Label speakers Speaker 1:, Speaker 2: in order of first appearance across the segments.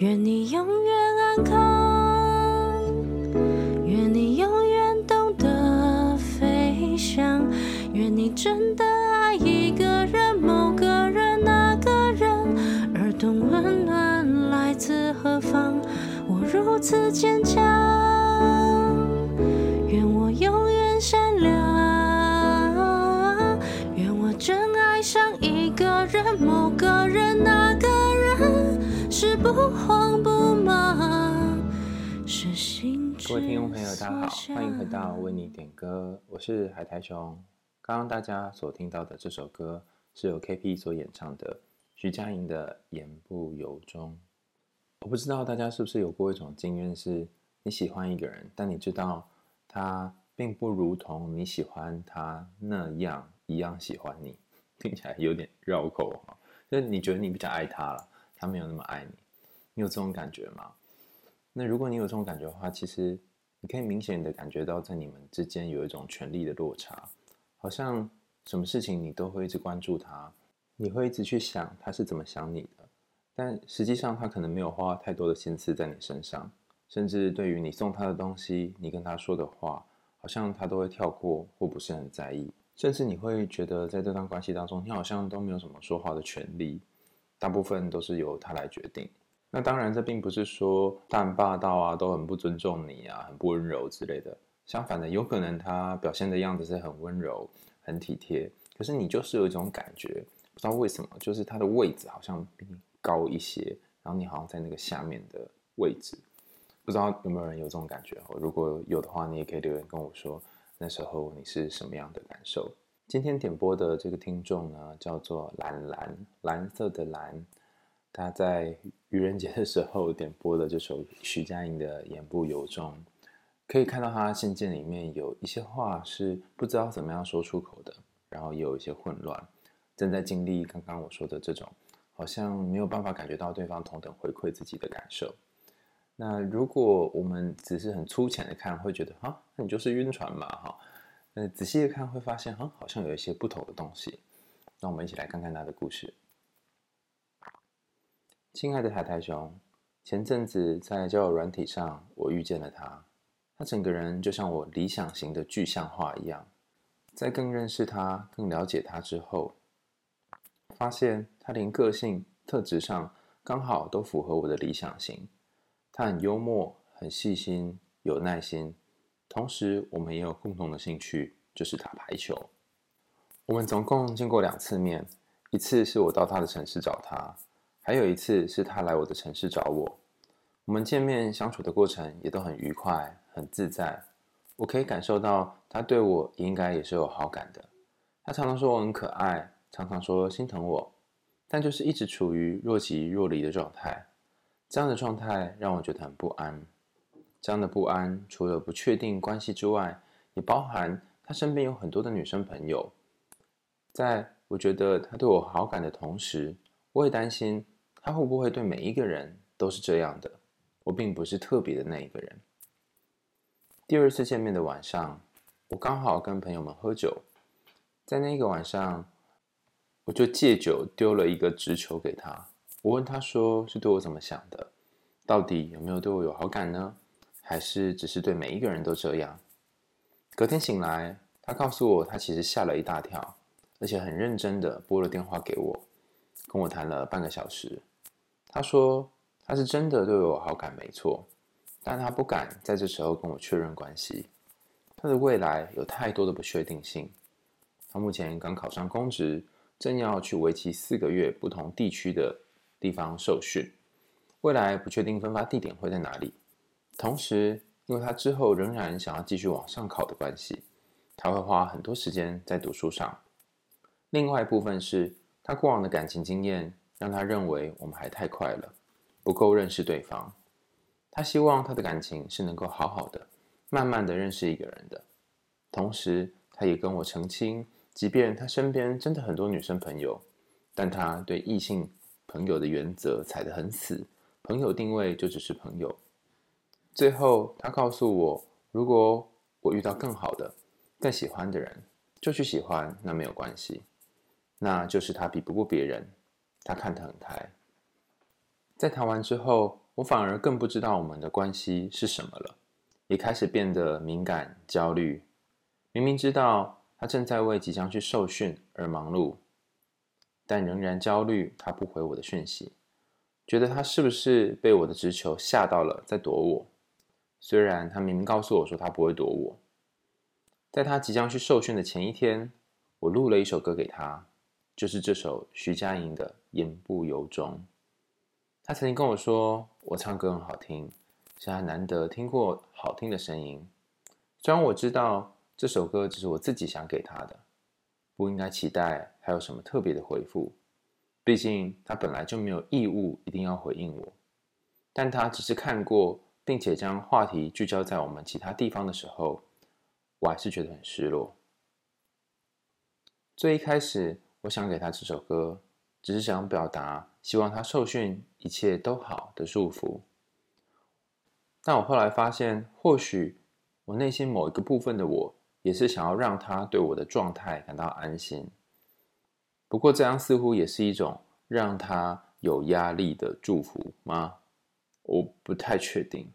Speaker 1: 愿你永远安康，愿你永远懂得飞翔，愿你真的爱一个人，某个人，那个人，而懂温暖来自何方。我如此坚强，是不慌不忙，是心。
Speaker 2: 各位听众朋友，大家好，欢迎回到为你点歌，我是海苔熊。刚刚大家所听到的这首歌是由 KP 所演唱的，徐佳莹的《言不由衷》。我不知道大家是不是有过一种经验，是你喜欢一个人，但你知道他并不如同你喜欢他那样一样喜欢你，听起来有点绕口哈。就是你觉得你比较爱他了，他没有那么爱你，你有这种感觉吗？那如果你有这种感觉的话，其实你可以明显的感觉到，在你们之间有一种权力的落差，好像什么事情你都会一直关注他，你会一直去想他是怎么想你的。但实际上，他可能没有花太多的心思在你身上，甚至对于你送他的东西，你跟他说的话，好像他都会跳过或不是很在意。甚至你会觉得，在这段关系当中，你好像都没有什么说话的权利，大部分都是由他来决定。那当然，这并不是说他很霸道啊，都很不尊重你啊，很不温柔之类的。相反的，有可能他表现的样子是很温柔、很体贴，可是你就是有一种感觉，不知道为什么，就是他的位置好像比你高一些，然后你好像在那个下面的位置，不知道有没有人有这种感觉？如果有的话，你也可以留言跟我说，那时候你是什么样的感受？今天点播的这个听众呢，叫做蓝蓝，蓝色的蓝，他在愚人节的时候点播的这首徐佳莹的《言不由衷》，可以看到他信件里面有一些话是不知道怎么样说出口的，然后也有一些混乱，正在经历刚刚我说的这种。好像没有办法感觉到对方同等回馈自己的感受。那如果我们只是很粗浅的看，会觉得啊，那你就是晕船嘛，哈。那仔细的看，会发现啊，好像有一些不同的东西。那我们一起来看看他的故事。亲爱的海苔熊，前阵子在交友软体上，我遇见了他。他整个人就像我理想型的具象化一样。在更认识他、更了解他之后，发现他连个性特质上刚好都符合我的理想型。他很幽默，很细心，有耐心。同时，我们也有共同的兴趣，就是打排球。我们总共见过两次面，一次是我到他的城市找他，还有一次是他来我的城市找我。我们见面相处的过程也都很愉快，很自在。我可以感受到他对我应该也是有好感的。他常常说我很可爱。常常说心疼我，但就是一直处于若即若离的状态。这样的状态让我觉得很不安。这样的不安，除了不确定关系之外，也包含他身边有很多的女生朋友。在我觉得他对我好感的同时，我也担心他会不会对每一个人都是这样的。我并不是特别的那一个人。第二次见面的晚上，我刚好跟朋友们喝酒，在那个晚上。我就借酒丢了一个直球给他，我问他说：“是对我怎么想的？到底有没有对我有好感呢？还是只是对每一个人都这样？”隔天醒来，他告诉我，他其实吓了一大跳，而且很认真的拨了电话给我，跟我谈了半个小时。他说他是真的对我好感，没错，但他不敢在这时候跟我确认关系。他的未来有太多的不确定性。他目前刚考上公职。正要去为期四个月不同地区的地方受训，未来不确定分发地点会在哪里。同时，因为他之后仍然想要继续往上考的关系，他会花很多时间在读书上。另外一部分是他过往的感情经验让他认为我们还太快了，不够认识对方。他希望他的感情是能够好好的、慢慢的认识一个人的。同时，他也跟我澄清。即便他身边真的很多女生朋友，但他对异性朋友的原则踩得很死，朋友定位就只是朋友。最后，他告诉我，如果我遇到更好的、更喜欢的人，就去喜欢，那没有关系。那就是他比不过别人，他看得很开。在谈完之后，我反而更不知道我们的关系是什么了，也开始变得敏感、焦虑。明明知道他正在为即将去受训而忙碌，但仍然焦虑他不回我的讯息，觉得他是不是被我的直球吓到了，在躲我。虽然他明明告诉我说他不会躲我。在他即将去受训的前一天，我录了一首歌给他，就是这首徐佳莹的《言不由衷》。他曾经跟我说，我唱歌很好听，是他难得听过好听的声音。虽然我知道这首歌只是我自己想给他的，不应该期待还有什么特别的回复。毕竟他本来就没有义务一定要回应我。但他只是看过，并且将话题聚焦在我们其他地方的时候，我还是觉得很失落。最一开始，我想给他这首歌。只是想表达，希望他受训一切都好的祝福。但我后来发现，或许我内心某一个部分的我，也是想要让他对我的状态感到安心。不过这样似乎也是一种让他有压力的祝福吗？我不太确定。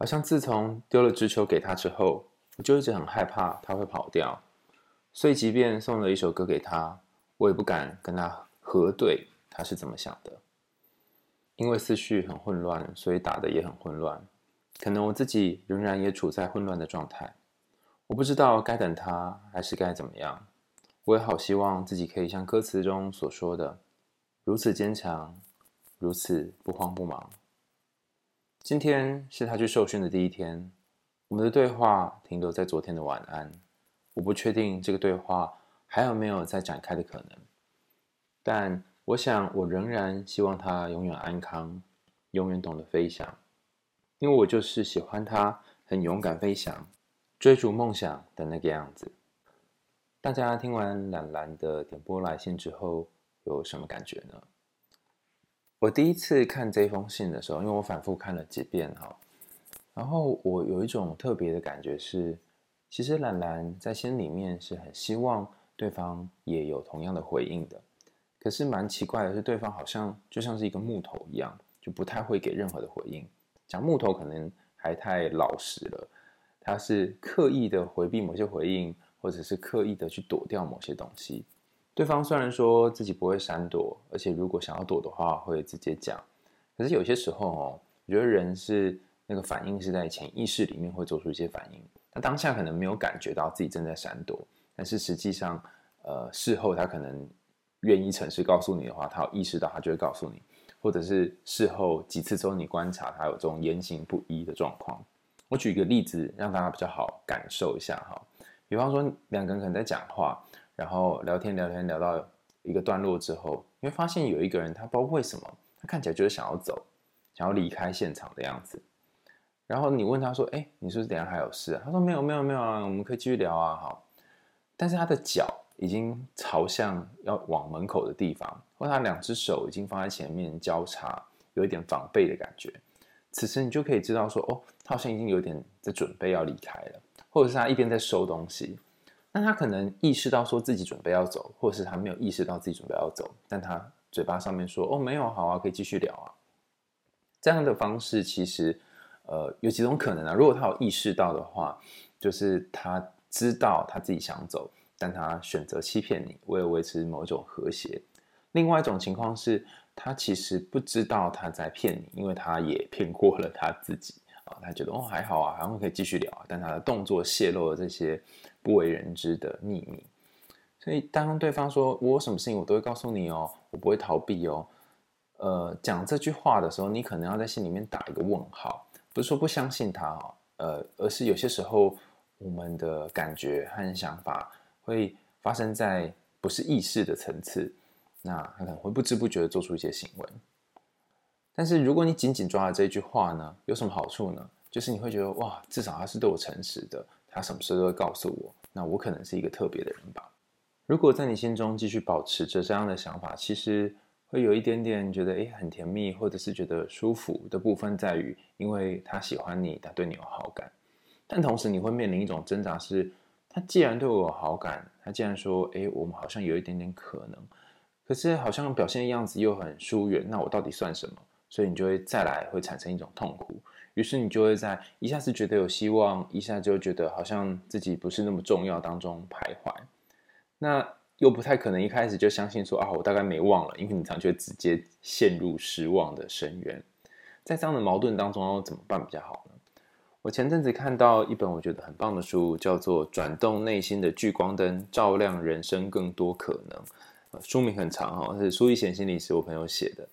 Speaker 2: 好像自从丢了直球给他之后，我就一直很害怕他会跑掉，所以即便送了一首歌给他。我也不敢跟他核对他是怎么想的，因为思绪很混乱，所以打得也很混乱。可能我自己仍然也处在混乱的状态，我不知道该等他还是该怎么样。我也好希望自己可以像歌词中所说的，如此坚强，如此不慌不忙。今天是他去受训的第一天，我们的对话停留在昨天的晚安。我不确定这个对话。还有没有再展开的可能？但我想，我仍然希望他永远安康，永远懂得飞翔，因为我就是喜欢他很勇敢飞翔，追逐梦想的那个样子。大家听完懒懒的点播来信之后，有什么感觉呢？我第一次看这封信的时候，因为我反复看了几遍哈，然后我有一种特别的感觉是，其实兰兰在心里面是很希望。对方也有同样的回应的，可是蛮奇怪的是，对方好像就像是一个木头一样，就不太会给任何的回应。讲木头可能还太老实了，他是刻意的回避某些回应，或者是刻意的去躲掉某些东西。对方虽然说自己不会闪躲，而且如果想要躲的话会直接讲，可是有些时候哦，我觉得人是那个反应是在潜意识里面会做出一些反应，他当下可能没有感觉到自己正在闪躲。但是实际上，呃，事后他可能愿意诚实告诉你的话，他有意识到，他就会告诉你；或者是事后几次之后，你观察他有这种言行不一的状况。我举一个例子，让大家比较好感受一下哈。比方说，两个人可能在讲话，然后聊天聊天聊到一个段落之后，你会发现有一个人，他不知道为什么，他看起来就是想要走，想要离开现场的样子。然后你问他说：“哎，你是不是等下还有事啊？”他说：“没有，没有，没有啊，我们可以继续聊啊。”好。但是他的脚已经朝向要往门口的地方，或他两只手已经放在前面交叉，有一点防备的感觉。此时你就可以知道说，哦，他好像已经有点在准备要离开了，或者是他一边在收东西。那他可能意识到说自己准备要走，或是他没有意识到自己准备要走，但他嘴巴上面说，哦，没有，好啊，可以继续聊啊。这样的方式其实，呃，有几种可能啊。如果他有意识到的话，就是他。知道他自己想走，但他选择欺骗你，为了维持某种和谐。另外一种情况是，他其实不知道他在骗你，因为他也骗过了他自己他觉得哦还好啊，还会可以继续聊，但他的动作泄露了这些不为人知的秘密。所以当对方说我有什么事情我都会告诉你哦，我不会逃避哦。呃，讲这句话的时候，你可能要在心里面打一个问号，不是说不相信他哦，呃，而是有些时候。我们的感觉和想法会发生在不是意识的层次，那他可能会不知不觉的做出一些行为。但是如果你紧紧抓着这句话呢，有什么好处呢？就是你会觉得哇，至少他是对我诚实的，他什么事都会告诉我，那我可能是一个特别的人吧。如果在你心中继续保持着这样的想法，其实会有一点点觉得诶很甜蜜，或者是觉得舒服的部分在于，因为他喜欢你，他对你有好感。但同时，你会面临一种挣扎是：他既然对我有好感，他既然说，哎，我们好像有一点点可能，可是好像表现的样子又很疏远，那我到底算什么？所以你就会再来会产生一种痛苦。于是你就会在一下子觉得有希望，一下就觉得好像自己不是那么重要当中徘徊。那又不太可能一开始就相信说啊，我大概没忘了，因为你常常就直接陷入失望的深渊。在这样的矛盾当中，要怎么办比较好呢？我前阵子看到一本我觉得很棒的书，叫做《转动内心的聚光灯，照亮人生更多可能》。书名很长哈，是苏一贤心理师我朋友写的。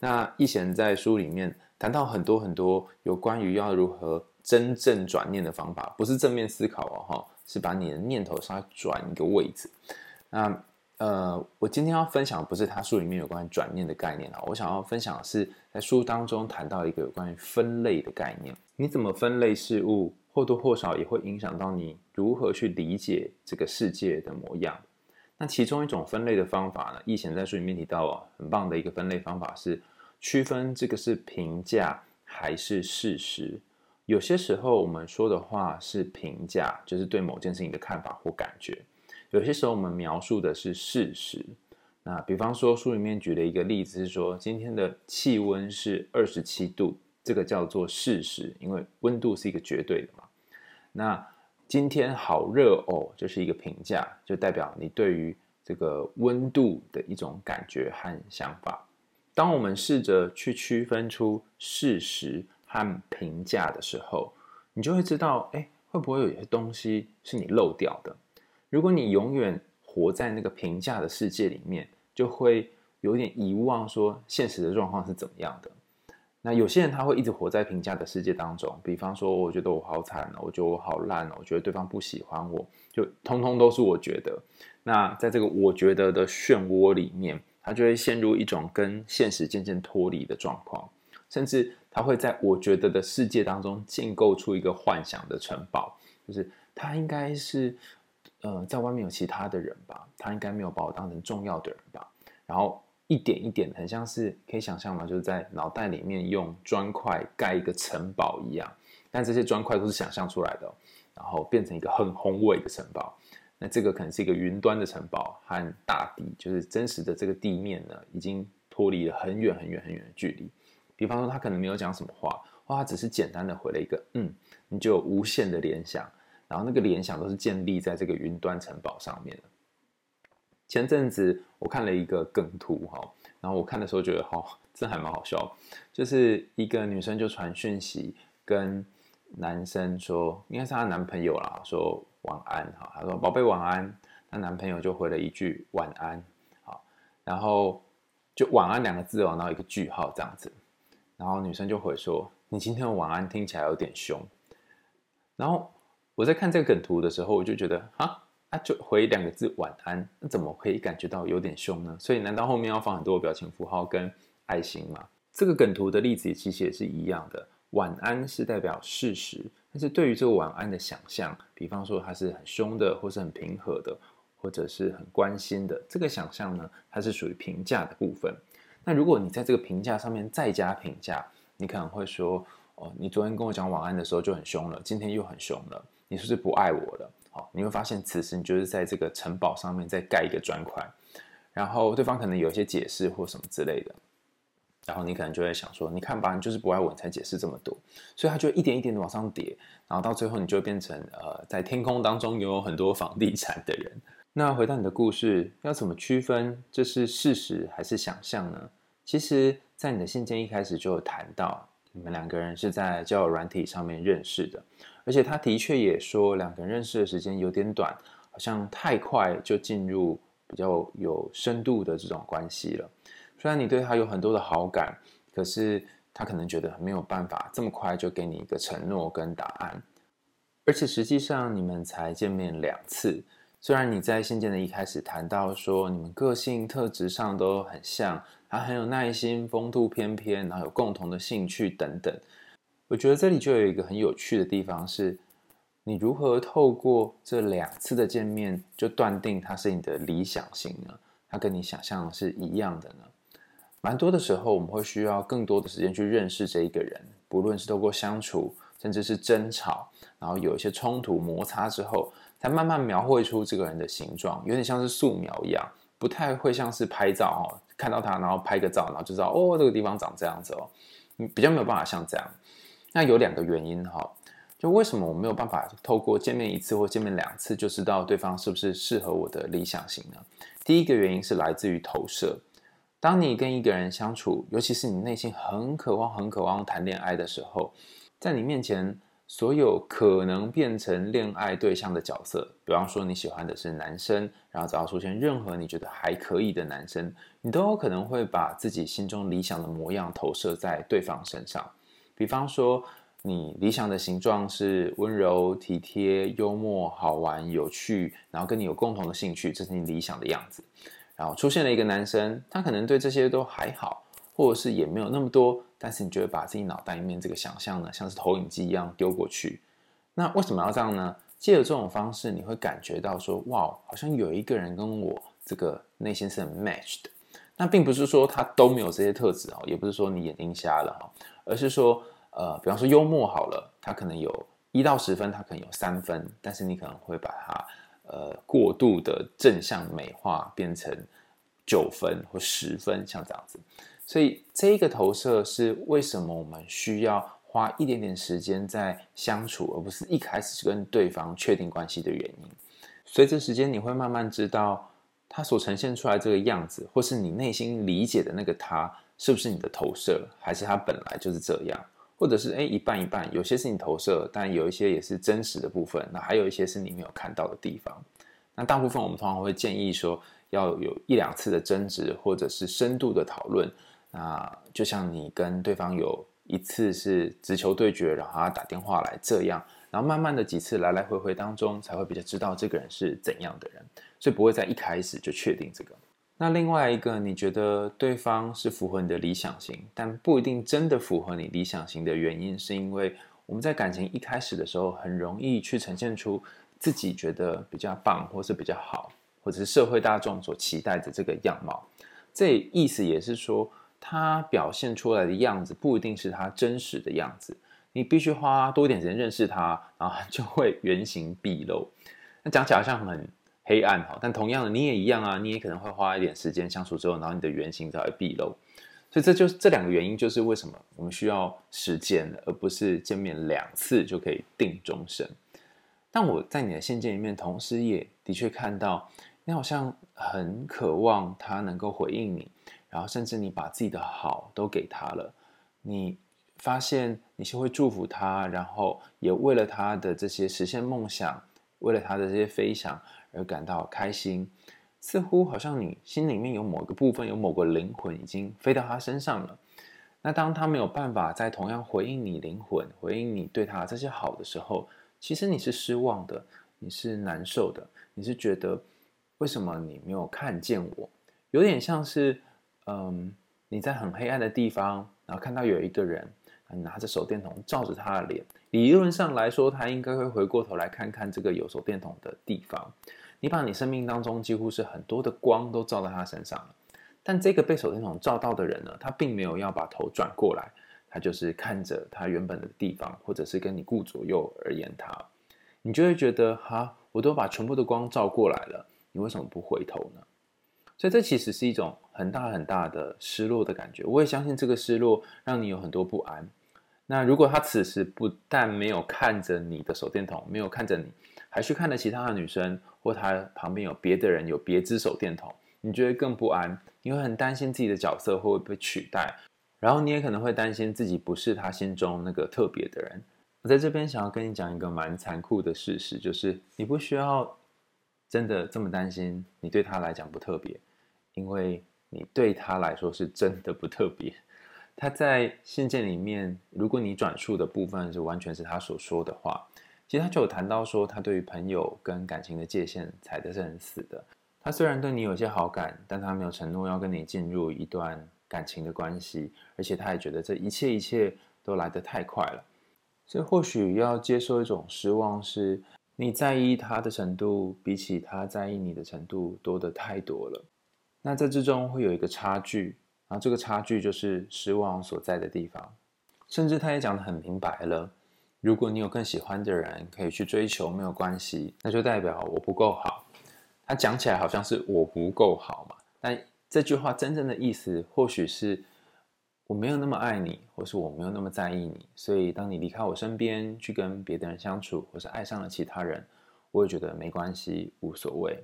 Speaker 2: 那一贤在书里面谈到很多很多有关于要如何真正转念的方法，不是正面思考哦哈，是把你的念头稍微转一个位置。那呃，我今天要分享不是他书里面有关于转念的概念啊，我想要分享的是在书当中谈到一个有关于分类的概念。你怎么分类事物，或多或少也会影响到你如何去理解这个世界的模样。那其中一种分类的方法呢，易贤在书里面提到哦，很棒的一个分类方法是区分这个是评价还是事实。有些时候我们说的话是评价，就是对某件事情的看法或感觉；有些时候我们描述的是事实。那比方说书里面举了一个例子是说，今天的气温是二十七度，这个叫做事实，因为温度是一个绝对的嘛。那今天好热哦，就是一个评价，就代表你对于这个温度的一种感觉和想法。当我们试着去区分出事实和评价的时候，你就会知道，哎，会不会有些东西是你漏掉的？如果你永远活在那个评价的世界里面，就会有点遗忘说现实的状况是怎么样的。那有些人他会一直活在评价的世界当中，比方说，我觉得我好惨哦，我觉得我好烂哦，我觉得对方不喜欢我，就通通都是我觉得。那在这个我觉得的漩涡里面，他就会陷入一种跟现实渐渐脱离的状况，甚至他会在我觉得的世界当中建构出一个幻想的城堡，就是他应该是呃在外面有其他的人吧，他应该没有把我当成重要的人吧，然后。一点一点，很像是可以想象吗？就是在脑袋里面用砖块盖一个城堡一样，但这些砖块都是想象出来的，然后变成一个很宏伟的城堡。那这个可能是一个云端的城堡，和大地，就是真实的这个地面呢，已经脱离了很远很远很远的距离。比方说，他可能没有讲什么话，或他只是简单的回了一个“嗯”，你就有无限的联想，然后那个联想都是建立在这个云端城堡上面的。前阵子我看了一个梗图哈，然后我看的时候觉得哈，这还蛮好笑，就是一个女生就传讯息跟男生说，应该是她男朋友啦，说晚安哈，她说宝贝晚安，她男朋友就回了一句晚安，好，然后就晚安两个字哦，然后一个句号这样子，然后女生就回说，你今天的晚安听起来有点凶，然后我在看这个梗图的时候，我就觉得哈。他、啊、就回两个字晚安，那怎么可以感觉到有点凶呢？所以难道后面要放很多表情符号跟爱心吗？这个梗图的例子其实也是一样的。晚安是代表事实，但是对于这个晚安的想象，比方说它是很凶的，或是很平和的，或者是很关心的，这个想象呢，它是属于评价的部分。那如果你在这个评价上面再加评价，你可能会说：哦，你昨天跟我讲晚安的时候就很凶了，今天又很凶了，你是不是不爱我了？好，你会发现此时你就是在这个城堡上面再盖一个砖块，然后对方可能有一些解释或什么之类的，然后你可能就会想说，你看吧，你就是不爱我，你才解释这么多，所以他就一点一点的往上叠，然后到最后你就变成呃，在天空当中拥有很多房地产的人。那回到你的故事，要怎么区分这是事实还是想象呢？其实，在你的信件一开始就有谈到，你们两个人是在交友软体上面认识的。而且他的确也说，两个人认识的时间有点短，好像太快就进入比较有深度的这种关系了。虽然你对他有很多的好感，可是他可能觉得没有办法这么快就给你一个承诺跟答案。而且实际上你们才见面两次，虽然你在信件的一开始谈到说你们个性特质上都很像，他很有耐心、风度翩翩，然后有共同的兴趣等等。我觉得这里就有一个很有趣的地方是，你如何透过这两次的见面就断定他是你的理想型呢？他跟你想象的是一样的呢？蛮多的时候，我们会需要更多的时间去认识这一个人，不论是透过相处，甚至是争吵，然后有一些冲突摩擦之后，才慢慢描绘出这个人的形状，有点像是素描一样，不太会像是拍照哦，看到他，然后拍个照，然后就知道哦，这个地方长这样子哦。你比较没有办法像这样。那有两个原因哈，就为什么我没有办法透过见面一次或见面两次就知道对方是不是适合我的理想型呢？第一个原因是来自于投射。当你跟一个人相处，尤其是你内心很渴望、很渴望谈恋爱的时候，在你面前。所有可能变成恋爱对象的角色，比方说你喜欢的是男生，然后只要出现任何你觉得还可以的男生，你都有可能会把自己心中理想的模样投射在对方身上。比方说，你理想的形状是温柔、体贴、幽默、好玩、有趣，然后跟你有共同的兴趣，这是你理想的样子。然后出现了一个男生，他可能对这些都还好。或者是也没有那么多，但是你就会把自己脑袋里面这个想象呢，像是投影机一样丢过去。那为什么要这样呢？借由这种方式，你会感觉到说，哇，好像有一个人跟我这个内心是很 match 的。那并不是说他都没有这些特质哦，也不是说你眼睛瞎了哈，而是说，呃，比方说幽默好了，他可能有一到十分，他可能有三分，但是你可能会把它呃过度的正向美化，变成九分或十分，像这样子。所以这个投射是为什么我们需要花一点点时间在相处，而不是一开始就跟对方确定关系的原因。随着时间，你会慢慢知道他所呈现出来这个样子，或是你内心理解的那个他，是不是你的投射，还是他本来就是这样，或者是诶一半一半，有些是你投射，但有一些也是真实的部分。那还有一些是你没有看到的地方。那大部分我们通常会建议说，要有一两次的争执，或者是深度的讨论。那就像你跟对方有一次是直球对决，然后他打电话来这样，然后慢慢的几次来来回回当中，才会比较知道这个人是怎样的人，所以不会在一开始就确定这个。那另外一个，你觉得对方是符合你的理想型，但不一定真的符合你理想型的原因，是因为我们在感情一开始的时候，很容易去呈现出自己觉得比较棒，或是比较好，或者是社会大众所期待的这个样貌。这意思也是说。他表现出来的样子不一定是他真实的样子，你必须花多一点时间认识他，然后就会原形毕露。那讲起来好像很黑暗哈，但同样的你也一样啊，你也可能会花一点时间相处之后，然后你的原型才会毕露。所以这就是这两个原因，就是为什么我们需要时间，而不是见面两次就可以定终身。但我在你的信件里面，同时也的确看到你好像很渴望他能够回应你。然后，甚至你把自己的好都给他了，你发现你是会祝福他，然后也为了他的这些实现梦想，为了他的这些飞翔而感到开心，似乎好像你心里面有某个部分，有某个灵魂已经飞到他身上了。那当他没有办法再同样回应你灵魂，回应你对他这些好的时候，其实你是失望的，你是难受的，你是觉得为什么你没有看见我？有点像是。嗯，你在很黑暗的地方，然后看到有一个人，拿着手电筒照着他的脸，理论上来说，他应该会回过头来看看这个有手电筒的地方。你把你生命当中几乎是很多的光都照在他身上了，但这个被手电筒照到的人呢，他并没有要把头转过来，他就是看着他原本的地方，或者是跟你顾左右而言他，你就会觉得哈，我都把全部的光照过来了，你为什么不回头呢？所以这其实是一种很大很大的失落的感觉。我也相信这个失落让你有很多不安。那如果他此时不但没有看着你的手电筒，没有看着你，还去看了其他的女生，或他旁边有别的人有别支手电筒，你觉得更不安。你会很担心自己的角色会不会被取代，然后你也可能会担心自己不是他心中那个特别的人。我在这边想要跟你讲一个蛮残酷的事实，就是你不需要真的这么担心，你对他来讲不特别。因为你对他来说是真的不特别，他在信件里面，如果你转述的部分是完全是他所说的话，其实他就有谈到说，他对于朋友跟感情的界限踩的是很死的。他虽然对你有些好感，但他没有承诺要跟你进入一段感情的关系，而且他也觉得这一切一切都来得太快了。所以或许要接受一种失望，是你在意他的程度比起他在意你的程度多得太多了。那这之中会有一个差距，然后这个差距就是失望所在的地方。甚至他也讲得很明白了，如果你有更喜欢的人可以去追求，没有关系，那就代表我不够好。他讲起来好像是我不够好嘛，但这句话真正的意思，或许是我没有那么爱你，或是我没有那么在意你，所以当你离开我身边，去跟别的人相处，或是爱上了其他人，我也觉得没关系，无所谓。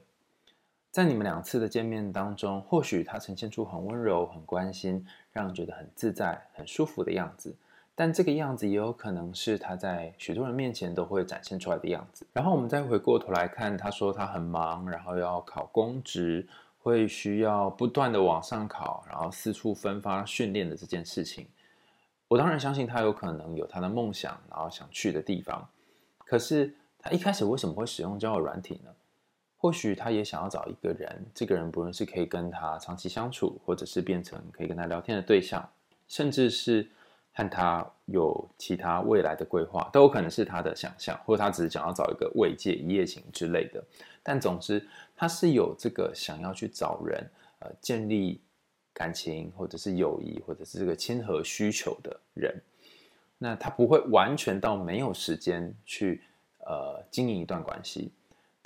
Speaker 2: 在你们两次的见面当中，或许他呈现出很温柔、很关心，让人觉得很自在、很舒服的样子。但这个样子也有可能是他在许多人面前都会展现出来的样子。然后我们再回过头来看，他说他很忙，然后要考公职，会需要不断的往上考，然后四处分发训练的这件事情。我当然相信他有可能有他的梦想，然后想去的地方。可是他一开始为什么会使用交友软体呢？或许他也想要找一个人，这个人不论是可以跟他长期相处，或者是变成可以跟他聊天的对象，甚至是和他有其他未来的规划，都有可能是他的想象，或者他只是想要找一个慰藉、一夜情之类的。但总之，他是有这个想要去找人，呃，建立感情，或者是友谊，或者是这个亲和需求的人。那他不会完全到没有时间去呃经营一段关系。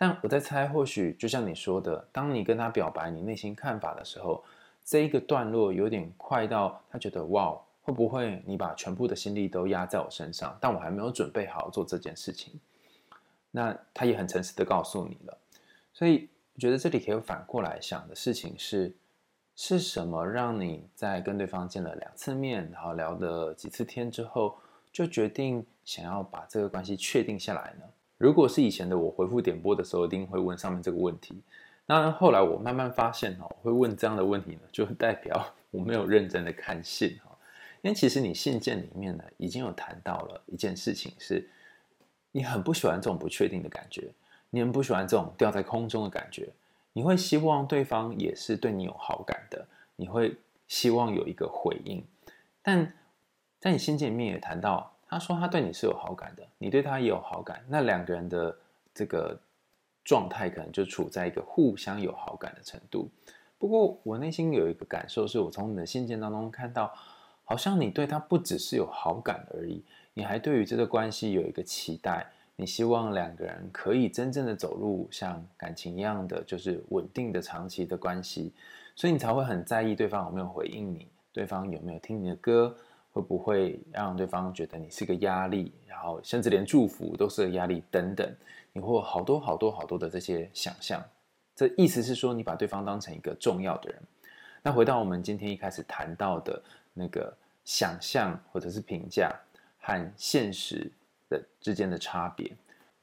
Speaker 2: 但我在猜，或许就像你说的，当你跟他表白你内心看法的时候，这一个段落有点快到他觉得哇，会不会你把全部的心力都压在我身上？但我还没有准备好做这件事情。那他也很诚实的告诉你了，所以我觉得这里可以反过来想的事情是，是什么让你在跟对方见了两次面，然后聊了几次天之后，就决定想要把这个关系确定下来呢？如果是以前的我回复点播的时候，一定会问上面这个问题。那后来我慢慢发现哈，会问这样的问题呢，就代表我没有认真的看信哈。因为其实你信件里面呢，已经有谈到了一件事情，是你很不喜欢这种不确定的感觉，你很不喜欢这种吊在空中的感觉，你会希望对方也是对你有好感的，你会希望有一个回应。但在你信件里面也谈到。他说他对你是有好感的，你对他也有好感，那两个人的这个状态可能就处在一个互相有好感的程度。不过我内心有一个感受，是我从你的信件当中看到，好像你对他不只是有好感而已，你还对于这个关系有一个期待，你希望两个人可以真正的走入像感情一样的，就是稳定的长期的关系，所以你才会很在意对方有没有回应你，对方有没有听你的歌。会不会让对方觉得你是个压力，然后甚至连祝福都是个压力等等？你会有好多好多好多的这些想象。这意思是说，你把对方当成一个重要的人。那回到我们今天一开始谈到的那个想象或者是评价和现实的之间的差别。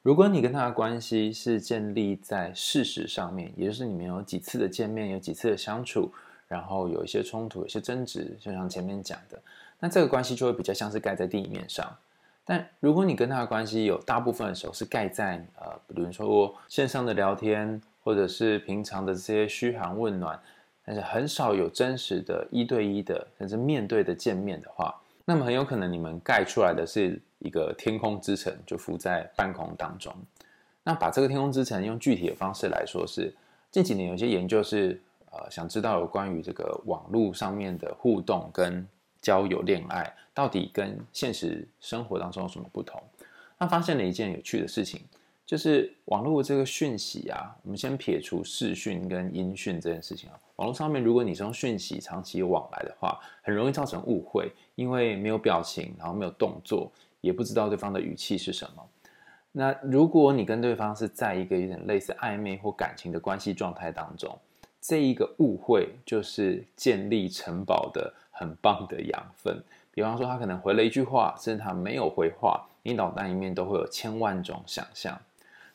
Speaker 2: 如果你跟他的关系是建立在事实上面，也就是你们有几次的见面，有几次的相处，然后有一些冲突，有些争执，就像前面讲的。那这个关系就会比较像是盖在地面上，但如果你跟他的关系有大部分的时候是盖在呃，比如说线上的聊天，或者是平常的这些嘘寒问暖，但是很少有真实的一对一的甚至面对的见面的话，那么很有可能你们盖出来的是一个天空之城，就浮在半空当中。那把这个天空之城用具体的方式来说是，近几年有些研究是呃，想知道有关于这个网络上面的互动跟。交友恋爱到底跟现实生活当中有什么不同？他发现了一件有趣的事情，就是网络这个讯息啊，我们先撇除视讯跟音讯这件事情啊，网络上面如果你是用讯息长期往来的话，很容易造成误会，因为没有表情，然后没有动作，也不知道对方的语气是什么。那如果你跟对方是在一个有点类似暧昧或感情的关系状态当中，这一个误会就是建立城堡的。很棒的养分，比方说他可能回了一句话，甚至他没有回话，你脑袋里面都会有千万种想象。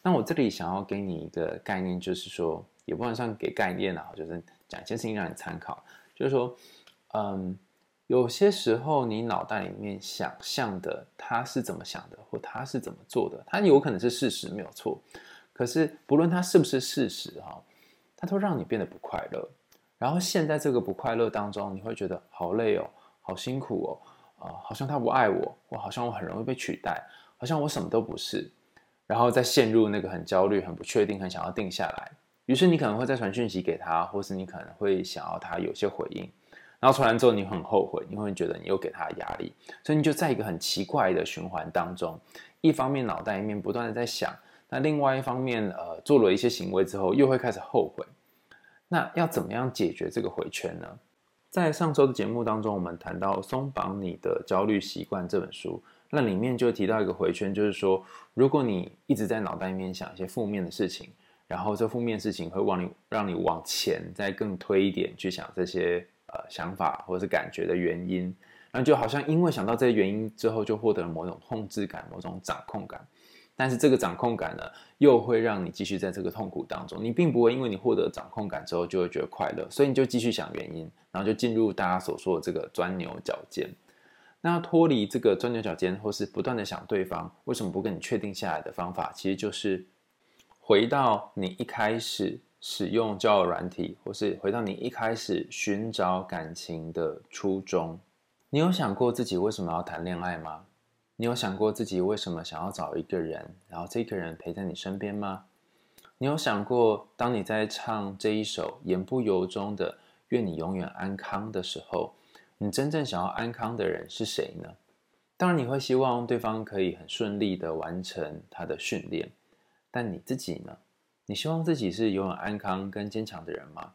Speaker 2: 那我这里想要给你一个概念，就是说，也不能算给概念啊，就是讲一件事情让你参考，就是说，嗯，有些时候你脑袋里面想象的他是怎么想的，或他是怎么做的，他有可能是事实没有错，可是不论他是不是事实哈，他都让你变得不快乐。然后陷在这个不快乐当中，你会觉得好累哦，好辛苦哦，啊、好像他不爱我，我好像我很容易被取代，好像我什么都不是，然后再陷入那个很焦虑、很不确定、很想要定下来。于是你可能会再传讯息给他，或是你可能会想要他有些回应，然后传完之后你很后悔，你会觉得你又给他压力，所以你就在一个很奇怪的循环当中，一方面脑袋里面不断的在想，那另外一方面呃做了一些行为之后又会开始后悔。那要怎么样解决这个回圈呢？在上周的节目当中，我们谈到《松绑你的焦虑习惯》这本书，那里面就提到一个回圈，就是说，如果你一直在脑袋里面想一些负面的事情，然后这负面事情会往你让你往前再更推一点去想这些呃想法或是感觉的原因，那就好像因为想到这些原因之后，就获得了某种控制感、某种掌控感。但是这个掌控感呢，又会让你继续在这个痛苦当中。你并不会因为你获得掌控感之后就会觉得快乐，所以你就继续想原因，然后就进入大家所说的这个钻牛角尖。那要脱离这个钻牛角尖，或是不断的想对方为什么不跟你确定下来的方法，其实就是回到你一开始使用交友软体，或是回到你一开始寻找感情的初衷。你有想过自己为什么要谈恋爱吗？你有想过自己为什么想要找一个人，然后这个人陪在你身边吗？你有想过，当你在唱这一首言不由衷的“愿你永远安康”的时候，你真正想要安康的人是谁呢？当然，你会希望对方可以很顺利的完成他的训练，但你自己呢？你希望自己是永远安康跟坚强的人吗？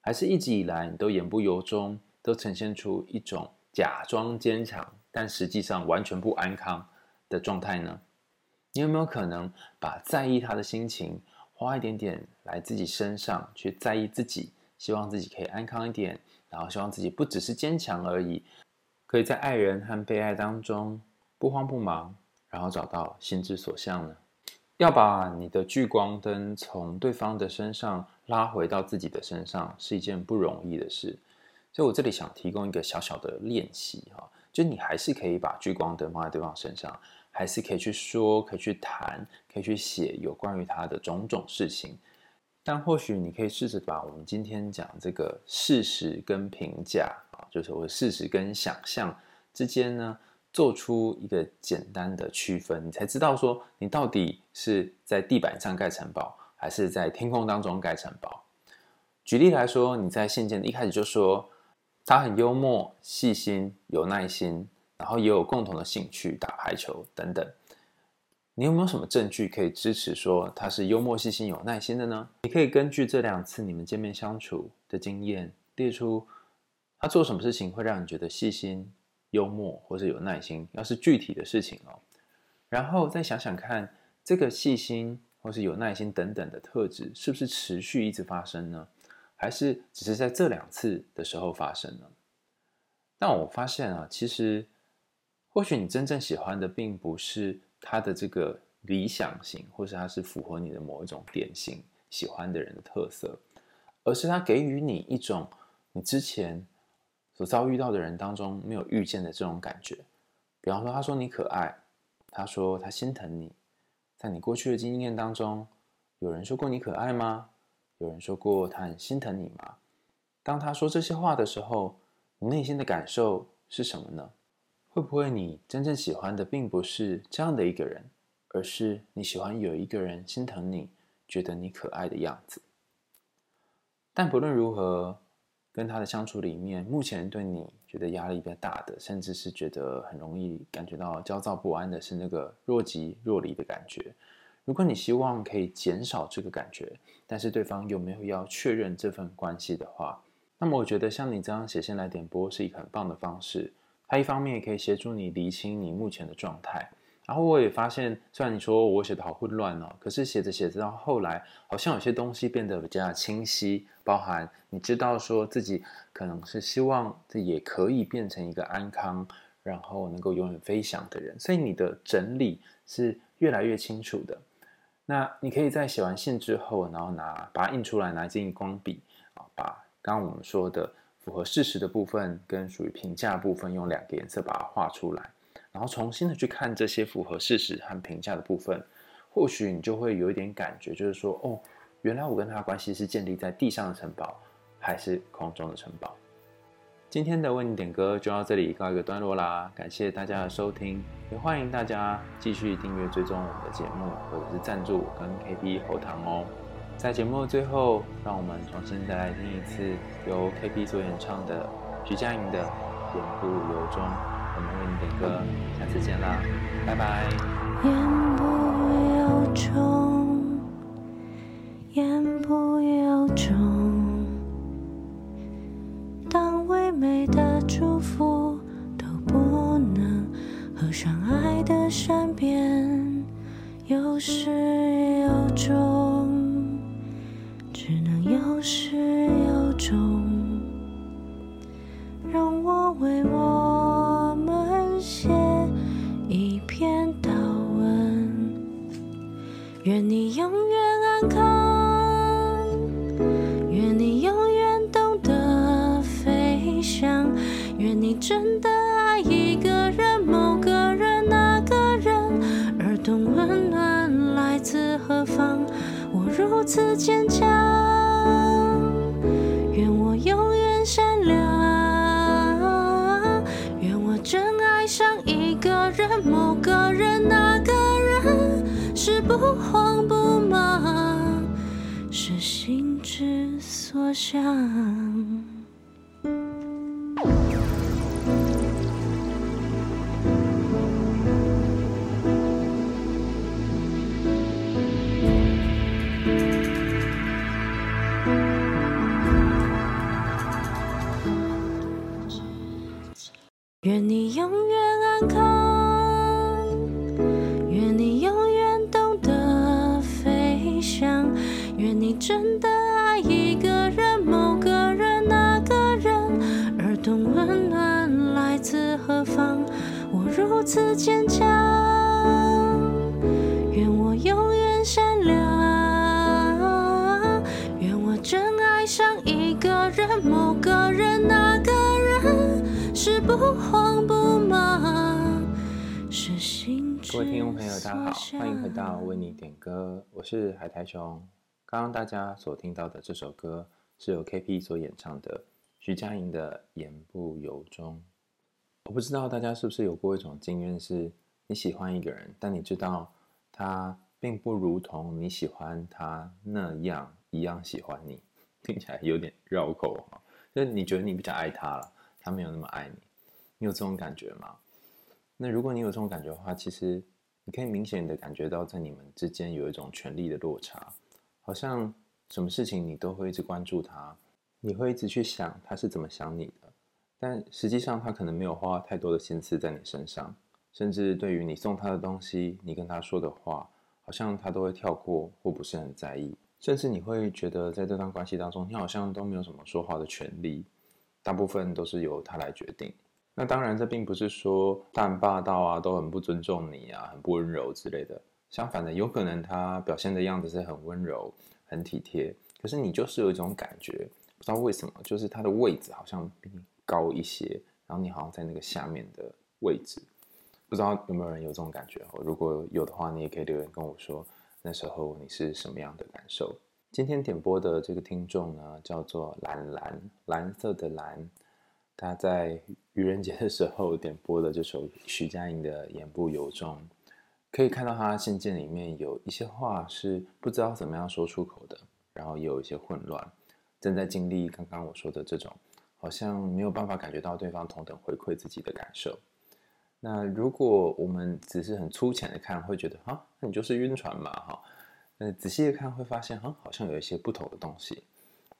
Speaker 2: 还是一直以来你都言不由衷，都呈现出一种假装坚强？但实际上完全不安康的状态呢？你有没有可能把在意他的心情花一点点来自己身上，去在意自己，希望自己可以安康一点，然后希望自己不只是坚强而已，可以在爱人和被爱当中不慌不忙，然后找到心之所向呢？要把你的聚光灯从对方的身上拉回到自己的身上，是一件不容易的事。所以我这里想提供一个小小的练习哈。就你还是可以把聚光灯放在对方身上，还是可以去说，可以去谈，可以去写有关于他的种种事情。但或许你可以试着把我们今天讲这个事实跟评价啊，就是我事实跟想象之间呢，做出一个简单的区分，你才知道说你到底是在地板上盖城堡，还是在天空当中盖城堡。举例来说，你在信件一开始就说。他很幽默、细心、有耐心，然后也有共同的兴趣，打排球等等。你有没有什么证据可以支持说他是幽默、细心、有耐心的呢？你可以根据这两次你们见面相处的经验，列出他做什么事情会让你觉得细心、幽默或者有耐心，要是具体的事情哦。然后再想想看，这个细心或是有耐心等等的特质，是不是持续一直发生呢？还是只是在这两次的时候发生了？但我发现啊，其实或许你真正喜欢的并不是他的这个理想型，或是他是符合你的某一种典型喜欢的人的特色，而是他给予你一种你之前所遭遇到的人当中没有遇见的这种感觉。比方说，他说你可爱，他说他心疼你，在你过去的经验当中，有人说过你可爱吗？有人说过他很心疼你吗？当他说这些话的时候，你内心的感受是什么呢？会不会你真正喜欢的并不是这样的一个人，而是你喜欢有一个人心疼你，觉得你可爱的样子？但不论如何，跟他的相处里面，目前对你觉得压力比较大的，甚至是觉得很容易感觉到焦躁不安的，是那个若即若离的感觉。如果你希望可以减少这个感觉，但是对方又没有要确认这份关系的话，那么我觉得像你这样写信来点播是一个很棒的方式。它一方面也可以协助你厘清你目前的状态。然后我也发现，虽然你说我写的好混乱哦，可是写着写着到后来，好像有些东西变得比较清晰，包含你知道说自己可能是希望这也可以变成一个安康，然后能够永远飞翔的人。所以你的整理是越来越清楚的。那你可以在写完信之后，然后拿把它印出来，拿一支荧光笔啊，把刚刚我们说的符合事实的部分跟属于评价部分，用两个颜色把它画出来，然后重新的去看这些符合事实和评价的部分，或许你就会有一点感觉，就是说，哦，原来我跟他的关系是建立在地上的城堡，还是空中的城堡？今天的为你点歌就到这里告一个段落啦，感谢大家的收听，也欢迎大家继续订阅追踪我们的节目，或者是赞助我跟 KB 后堂哦。在节目的最后，让我们重新再来听一次由 KB 所演唱的徐佳莹的《言不由衷》，我们为你点歌，下次见啦，拜拜。
Speaker 1: 言不由衷，言不由衷。祝福都不能合上爱的善变有始有终只能有始有终让我为我们写一篇祷文愿你永远真的爱一个人某个人那个人而懂温暖来自何方我如此坚强愿我永远善良。愿我真爱上一个人某个人那个人是不慌不忙是心之所向。愿你永远安康，愿你永远懂得飞翔，愿你真的爱一个人，某个人，那个人，而懂温暖来自何方。我如此坚强，
Speaker 2: 各位听众朋友，大家好，欢迎回到为你点歌，我是海苔熊。刚刚大家所听到的这首歌是由 KP 所演唱的徐佳莹的《言不由衷》。我不知道大家是不是有过一种经验，是你喜欢一个人，但你知道他并不如同你喜欢他那样一样喜欢你，听起来有点绕口哈，就是你觉得你比较爱他了。他没有那么爱你，你有这种感觉吗？那如果你有这种感觉的话，其实你可以明显的感觉到，在你们之间有一种权力的落差，好像什么事情你都会一直关注他，你会一直去想他是怎么想你的，但实际上他可能没有花太多的心思在你身上，甚至对于你送他的东西，你跟他说的话，好像他都会跳过或不是很在意，甚至你会觉得在这段关系当中，你好像都没有什么说话的权利。大部分都是由他来决定。那当然，这并不是说他很霸道啊，都很不尊重你啊，很不温柔之类的。相反的，有可能他表现的样子是很温柔、很体贴，可是你就是有一种感觉，不知道为什么，就是他的位置好像比你高一些，然后你好像在那个下面的位置。不知道有没有人有这种感觉？如果有的话，你也可以留言跟我说，那时候你是什么样的感受？今天点播的这个听众呢，叫做蓝蓝，蓝色的蓝。他在愚人节的时候点播的这首徐佳莹的《言不由衷》，可以看到他信件里面有一些话是不知道怎么样说出口的，然后也有一些混乱，正在经历刚刚我说的这种，好像没有办法感觉到对方同等回馈自己的感受。那如果我们只是很粗浅的看，会觉得啊，那你就是晕船嘛，哈。仔细的看会发现，哈，好像有一些不同的东西。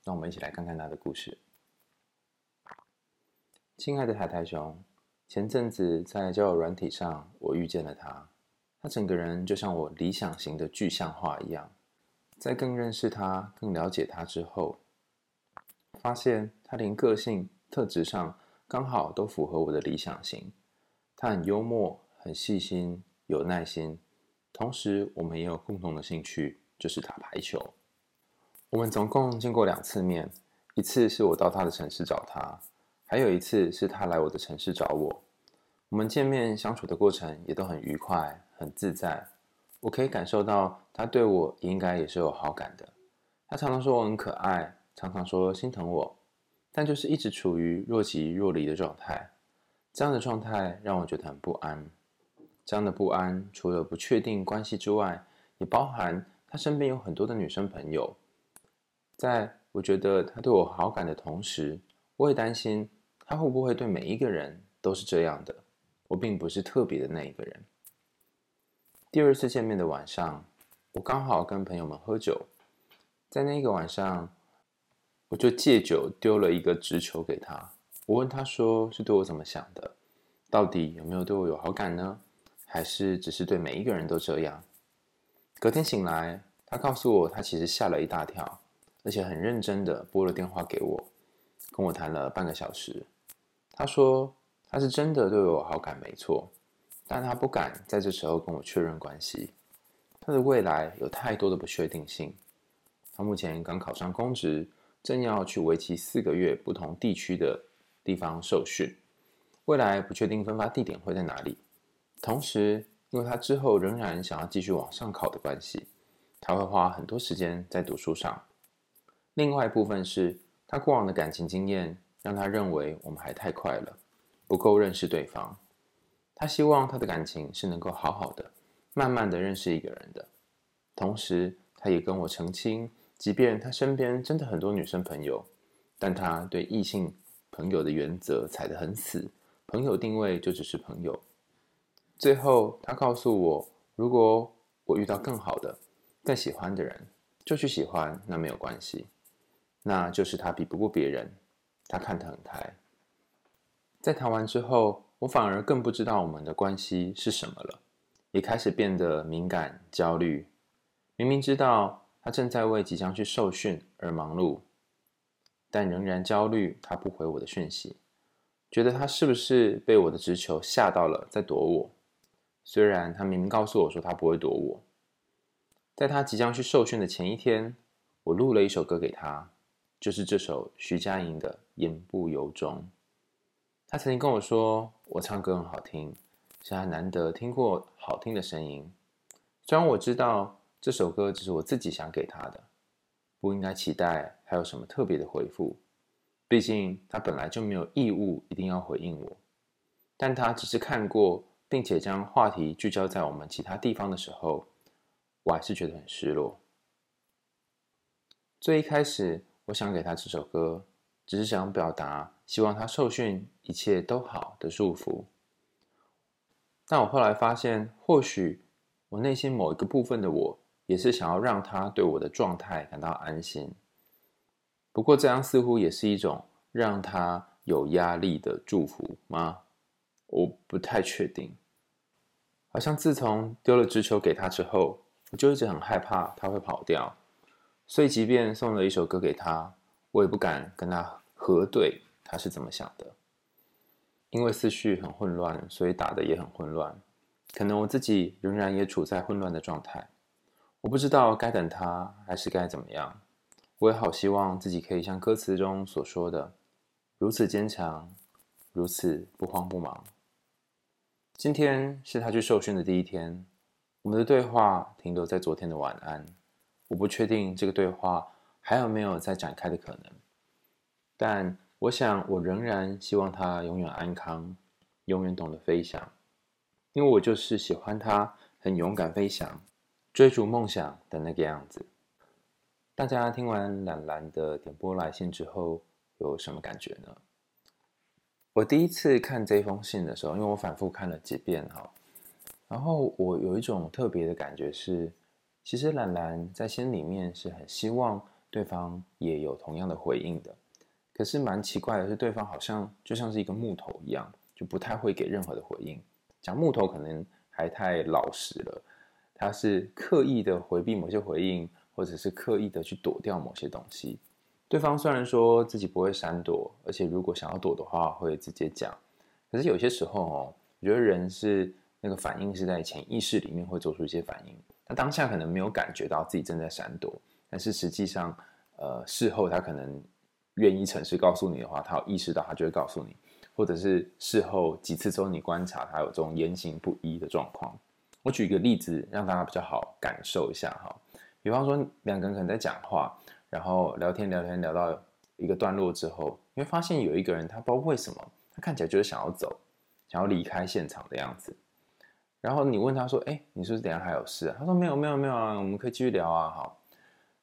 Speaker 2: 那我们一起来看看他的故事。亲爱的海苔熊，前阵子在交友软体上，我遇见了他。他整个人就像我理想型的具象化一样。在更认识他、更了解他之后，发现他连个性特质上刚好都符合我的理想型。他很幽默，很细心，有耐心。同时，我们也有共同的兴趣，就是打排球。我们总共见过两次面，一次是我到他的城市找他，还有一次是他来我的城市找我。我们见面相处的过程也都很愉快、很自在。我可以感受到他对我应该也是有好感的。他常常说我很可爱，常常说心疼我，但就是一直处于若即若离的状态。这样的状态让我觉得很不安。这样的不安，除了不确定关系之外，也包含他身边有很多的女生朋友。在我觉得他对我好感的同时，我也担心他会不会对每一个人都是这样的。我并不是特别的那一个人。第二次见面的晚上，我刚好跟朋友们喝酒，在那个晚上，我就借酒丢了一个直球给他。我问他说：“是对我怎么想的？”到底有没有对我有好感呢？还是只是对每一个人都这样？隔天醒来，他告诉我，他其实吓了一大跳，而且很认真的拨了电话给我，跟我谈了半个小时。他说他是真的对我有好感，没错，但他不敢在这时候跟我确认关系。他的未来有太多的不确定性。他目前刚考上公职，正要去为期四个月不同地区的地方受训，未来不确定分发地点会在哪里。同时，因为他之后仍然想要继续往上考的关系，他会花很多时间在读书上。另外一部分是他过往的感情经验，让他认为我们还太快了，不够认识对方。他希望他的感情是能够好好的。慢慢的认识一个人的，同时他也跟我澄清，即便他身边真的很多女生朋友，但他对异性朋友的原则踩得很死，朋友定位就只是朋友。最后他告诉我，如果我遇到更好的、更喜欢的人，就去喜欢，那没有关系，那就是他比不过别人，他看得很开。在谈完之后，我反而更不知道我们的关系是什么了。也开始变得敏感、焦虑。明明知道他正在为即将去受训而忙碌，但仍然焦虑。他不回我的讯息，觉得他是不是被我的直球吓到了，在躲我？虽然他明明告诉我说他不会躲我。在他即将去受训的前一天，我录了一首歌给他，就是这首徐佳莹的《言不由衷》。他曾经跟我说，我唱歌很好听。是他难得听过好听的声音，虽然我知道这首歌只是我自己想给他的，不应该期待还有什么特别的回复，毕竟他本来就没有义务一定要回应我。但他只是看过，并且将话题聚焦在我们其他地方的时候，我还是觉得很失落。最一开始，我想给他这首歌，只是想表达希望他受训一切都好的祝福。但我后来发现，或许我内心某一个部分的我，也是想要让他对我的状态感到安心。不过，这样似乎也是一种让他有压力的祝福吗？我不太确定。好像自从丢了直球给他之后，我就一直很害怕他会跑掉，所以即便送了一首歌给他，我也不敢跟他核对他是怎么想的。因为思绪很混乱，所以打得也很混乱。可能我自己仍然也处在混乱的状态。我不知道该等他，还是该怎么样。我也好希望自己可以像歌词中所说的，如此坚强，如此不慌不忙。今天是他去受训的第一天，我们的对话停留在昨天的晚安。我不确定这个对话还有没有再展开的可能，但。我想，我仍然希望他永远安康，永远懂得飞翔，因为我就是喜欢他很勇敢飞翔，追逐梦想的那个样子。大家听完蓝蓝的点播来信之后，有什么感觉呢？我第一次看这封信的时候，因为我反复看了几遍哈，然后我有一种特别的感觉是，其实蓝蓝在心里面是很希望对方也有同样的回应的。可是蛮奇怪的是，对方好像就像是一个木头一样，就不太会给任何的回应。讲木头可能还太老实了，他是刻意的回避某些回应，或者是刻意的去躲掉某些东西。对方虽然说自己不会闪躲，而且如果想要躲的话会直接讲。可是有些时候哦，我觉得人是那个反应是在潜意识里面会做出一些反应。他当下可能没有感觉到自己正在闪躲，但是实际上，呃，事后他可能。愿意诚实告诉你的话，他有意识到，他就会告诉你；或者是事后几次之后，你观察他有这种言行不一的状况。我举一个例子，让大家比较好感受一下哈。比方说，两个人可能在讲话，然后聊天聊天聊到一个段落之后，你会发现有一个人，他不知道为什么，他看起来就是想要走，想要离开现场的样子。然后你问他说：“哎，你是不是等下还有事啊？”他说：“没有，没有，没有啊，我们可以继续聊啊。”好，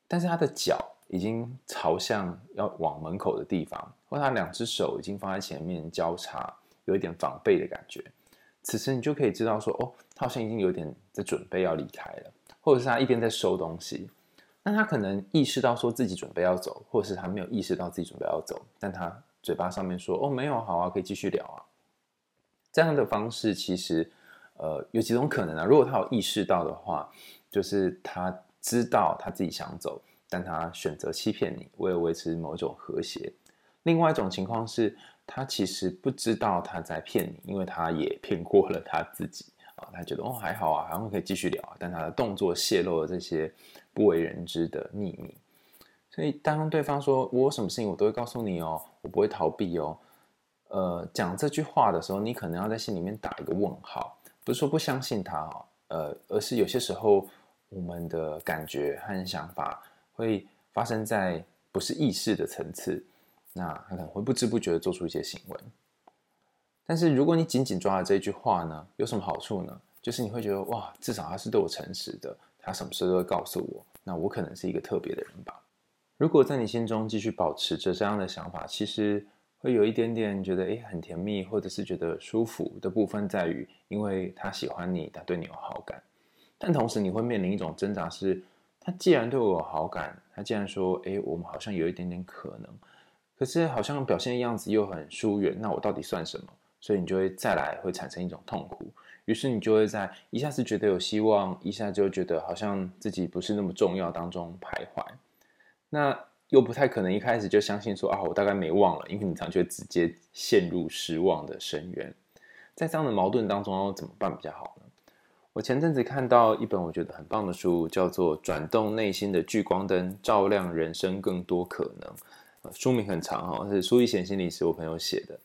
Speaker 2: 但是他的脚。已经朝向要往门口的地方，或他两只手已经放在前面交叉，有一点防备的感觉。此时你就可以知道说，哦，他好像已经有点在准备要离开了，或者是他一边在收东西。那他可能意识到说自己准备要走，或者是他没有意识到自己准备要走，但他嘴巴上面说，哦，没有，好啊，可以继续聊啊。这样的方式其实，呃，有几种可能啊。如果他有意识到的话，就是他知道他自己想走，但他选择欺骗你，为了维持某种和谐。另外一种情况是，他其实不知道他在骗你，因为他也骗过了他自己啊。他觉得哦还好啊，然后可以继续聊，但他的动作泄露了这些不为人知的秘密。所以当对方说我有什么事情，我都会告诉你哦，我不会逃避哦。呃，讲这句话的时候，你可能要在心里面打一个问号，不是说不相信他哦，呃，而是有些时候我们的感觉和想法会发生在不是意识的层次，那可能会不知不觉的做出一些行为。但是如果你紧紧抓着这句话呢，有什么好处呢？就是你会觉得哇，至少他是对我诚实的，他什么事都会告诉我，那我可能是一个特别的人吧。如果在你心中继续保持着这样的想法，其实。会有一点点觉得诶很甜蜜，或者是觉得舒服的部分在于，因为他喜欢你，他对你有好感，但同时你会面临一种挣扎是，他既然对我有好感，他既然说诶我们好像有一点点可能，可是好像表现的样子又很疏远，那我到底算什么？所以你就会再来会产生一种痛苦，于是你就会在一下子觉得有希望，一下就觉得好像自己不是那么重要当中徘徊，那。又不太可能一开始就相信说啊，我大概没忘了，因为你常常会直接陷入失望的深渊。在这样的矛盾当中，要怎么办比较好呢？我前阵子看到一本我觉得很棒的书，叫做《转动内心的聚光灯，照亮人生更多可能》。书名很长哈，是苏一贤心理师我朋友写的。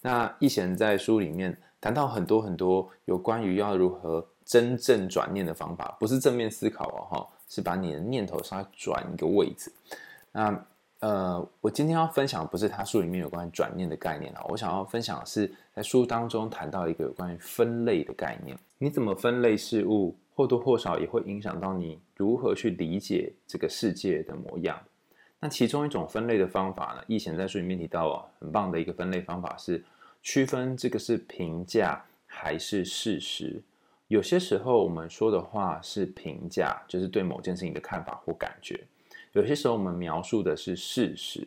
Speaker 2: 那一贤在书里面谈到很多很多有关于要如何真正转念的方法，不是正面思考哦哈，是把你的念头稍微转一个位置。那呃，我今天要分享的不是他书里面有关转念的概念啊，我想要分享的是在书当中谈到一个有关于分类的概念。你怎么分类事物，或多或少也会影响到你如何去理解这个世界的模样。那其中一种分类的方法呢，易贤在书里面提到哦，很棒的一个分类方法是区分这个是评价还是事实。有些时候我们说的话是评价，就是对某件事情的看法或感觉。有些时候我们描述的是事实，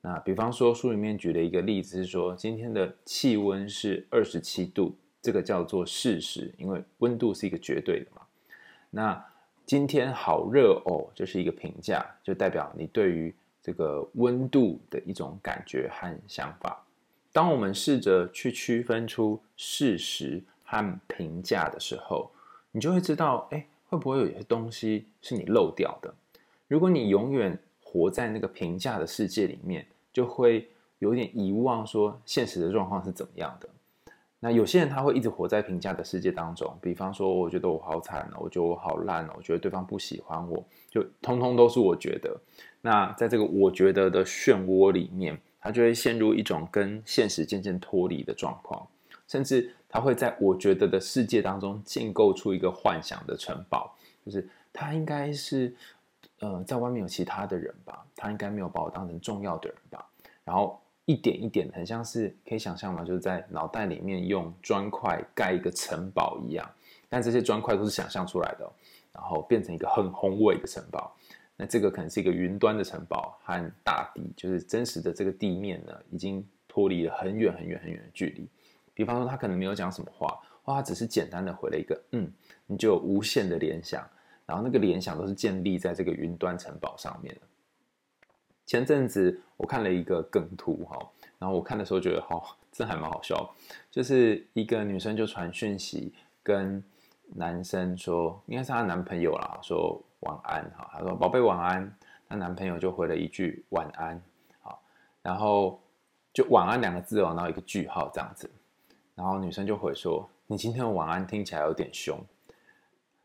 Speaker 2: 那比方说书里面举了一个例子是说，今天的气温是二十七度，这个叫做事实，因为温度是一个绝对的嘛。那今天好热哦，就是一个评价，就代表你对于这个温度的一种感觉和想法。当我们试着去区分出事实和评价的时候，你就会知道，哎，会不会有些东西是你漏掉的？如果你永远活在那个评价的世界里面，就会有点遗忘说现实的状况是怎么样的。那有些人他会一直活在评价的世界当中，比方说，我觉得我好惨哦，我觉得我好烂哦，我觉得对方不喜欢我，就通通都是我觉得。那在这个我觉得的漩涡里面，他就会陷入一种跟现实渐渐脱离的状况，甚至他会在我觉得的世界当中建构出一个幻想的城堡，就是他应该是。呃，在外面有其他的人吧，他应该没有把我当成重要的人吧。然后一点一点，很像是可以想象吗？就是在脑袋里面用砖块盖一个城堡一样，但这些砖块都是想象出来的，然后变成一个很宏伟的城堡。那这个可能是一个云端的城堡，和大地，就是真实的这个地面呢，已经脱离了很远很远很远的距离。比方说，他可能没有讲什么话，或他只是简单的回了一个“嗯”，你就无限的联想。然后那个联想都是建立在这个云端城堡上面的。前阵子我看了一个梗图哈，然后我看的时候觉得哈，这还蛮好笑，就是一个女生就传讯息跟男生说，应该是她男朋友啦，说晚安哈，她说宝贝晚安，她男朋友就回了一句晚安，好，然后就晚安两个字哦，然后一个句号这样子，然后女生就回说，你今天的晚安听起来有点凶，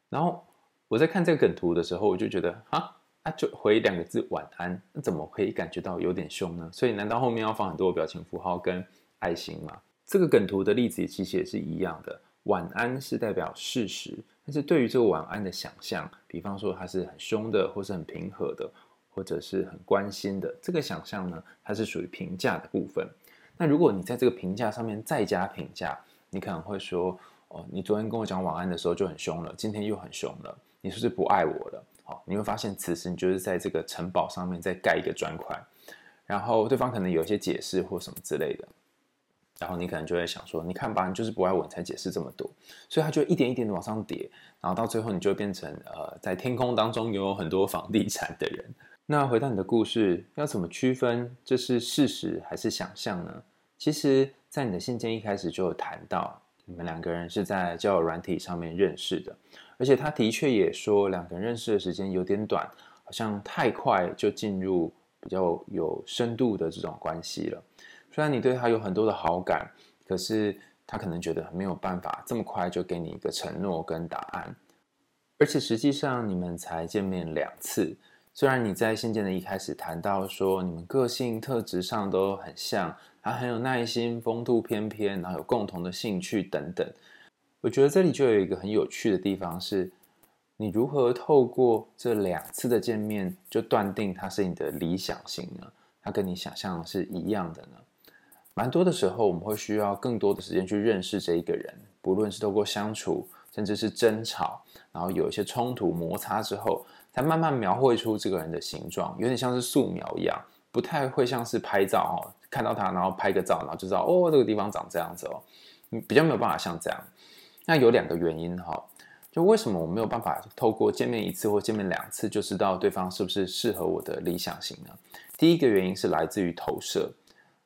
Speaker 2: 然后。我在看这个梗图的时候，我就觉得啊，啊就回两个字晚安，那怎么可以感觉到有点凶呢？所以难道后面要放很多表情符号跟爱心吗？这个梗图的例子其实也是一样的，晚安是代表事实，但是对于这个晚安的想象，比方说它是很凶的，或是很平和的，或者是很关心的，这个想象呢，它是属于评价的部分。那如果你在这个评价上面再加评价，你可能会说，哦，你昨天跟我讲晚安的时候就很凶了，今天又很凶了。你是不是不爱我了？好，你会发现此时你就是在这个城堡上面再盖一个砖块，然后对方可能有一些解释或什么之类的，然后你可能就会想说，你看吧，你就是不爱我，你才解释这么多。所以他就一点一点的往上叠，然后到最后你就变成呃，在天空当中拥有很多房地产的人。那回到你的故事，要怎么区分这是事实还是想象呢？其实，在你的信件一开始就有谈到，你们两个人是在交友软体上面认识的，而且他的确也说两个人认识的时间有点短，好像太快就进入比较有深度的这种关系了。虽然你对他有很多的好感，可是他可能觉得没有办法这么快就给你一个承诺跟答案，而且实际上你们才见面两次。虽然你在信件的一开始谈到说你们个性特质上都很像，他很有耐心、风度翩翩，然后有共同的兴趣等等，我觉得这里就有一个很有趣的地方是，你如何透过这两次的见面就断定他是你的理想型呢？他跟你想象是一样的呢？蛮多的时候我们会需要更多的时间去认识这一个人，不论是透过相处，甚至是争吵，然后有一些冲突摩擦之后。才慢慢描绘出这个人的形状，有点像是素描一样，不太会像是拍照哦，看到他然后拍个照，然后就知道哦，这个地方长这样子哦，比较没有办法像这样。那有两个原因哈，就为什么我没有办法透过见面一次或见面两次就知道对方是不是适合我的理想型呢？第一个原因是来自于投射。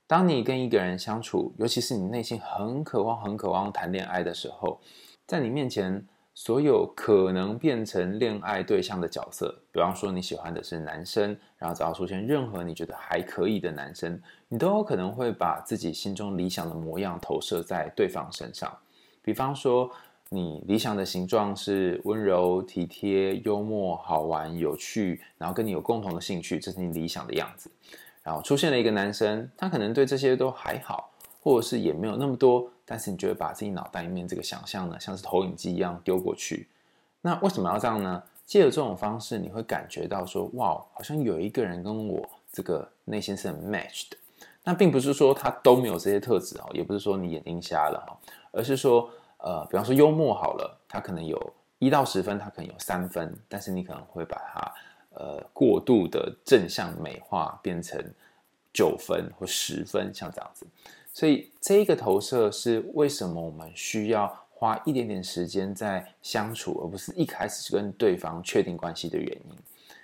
Speaker 2: 当你跟一个人相处，尤其是你内心很渴望、很渴望谈恋爱的时候，在你面前。所有可能变成恋爱对象的角色，比方说你喜欢的是男生，然后只要出现任何你觉得还可以的男生，你都有可能会把自己心中理想的模样投射在对方身上。比方说，你理想的形状是温柔、体贴、幽默、好玩、有趣，然后跟你有共同的兴趣，这是你理想的样子。然后出现了一个男生，他可能对这些都还好。或者是也没有那么多，但是你就会把自己脑袋里面这个想象呢，像是投影机一样丢过去。那为什么要这样呢？借着这种方式，你会感觉到说，哇，好像有一个人跟我这个内心是很 match 的。那并不是说他都没有这些特质哦，也不是说你眼睛瞎了哈，而是说，呃，比方说幽默好了，他可能有一到十分，他可能有三分，但是你可能会把它呃过度的正向美化，变成九分或十分，像这样子。所以这个投射是为什么我们需要花一点点时间在相处，而不是一开始就跟对方确定关系的原因。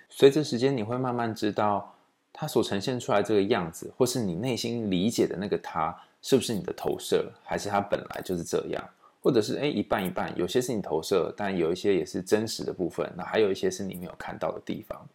Speaker 2: 随着时间，你会慢慢知道他所呈现出来这个样子，或是你内心理解的那个他，是不是你的投射，还是他本来就是这样，或者是诶一半一半，有些是你投射，但有一些也是真实的部分。那还有一些是你没有看到的地方。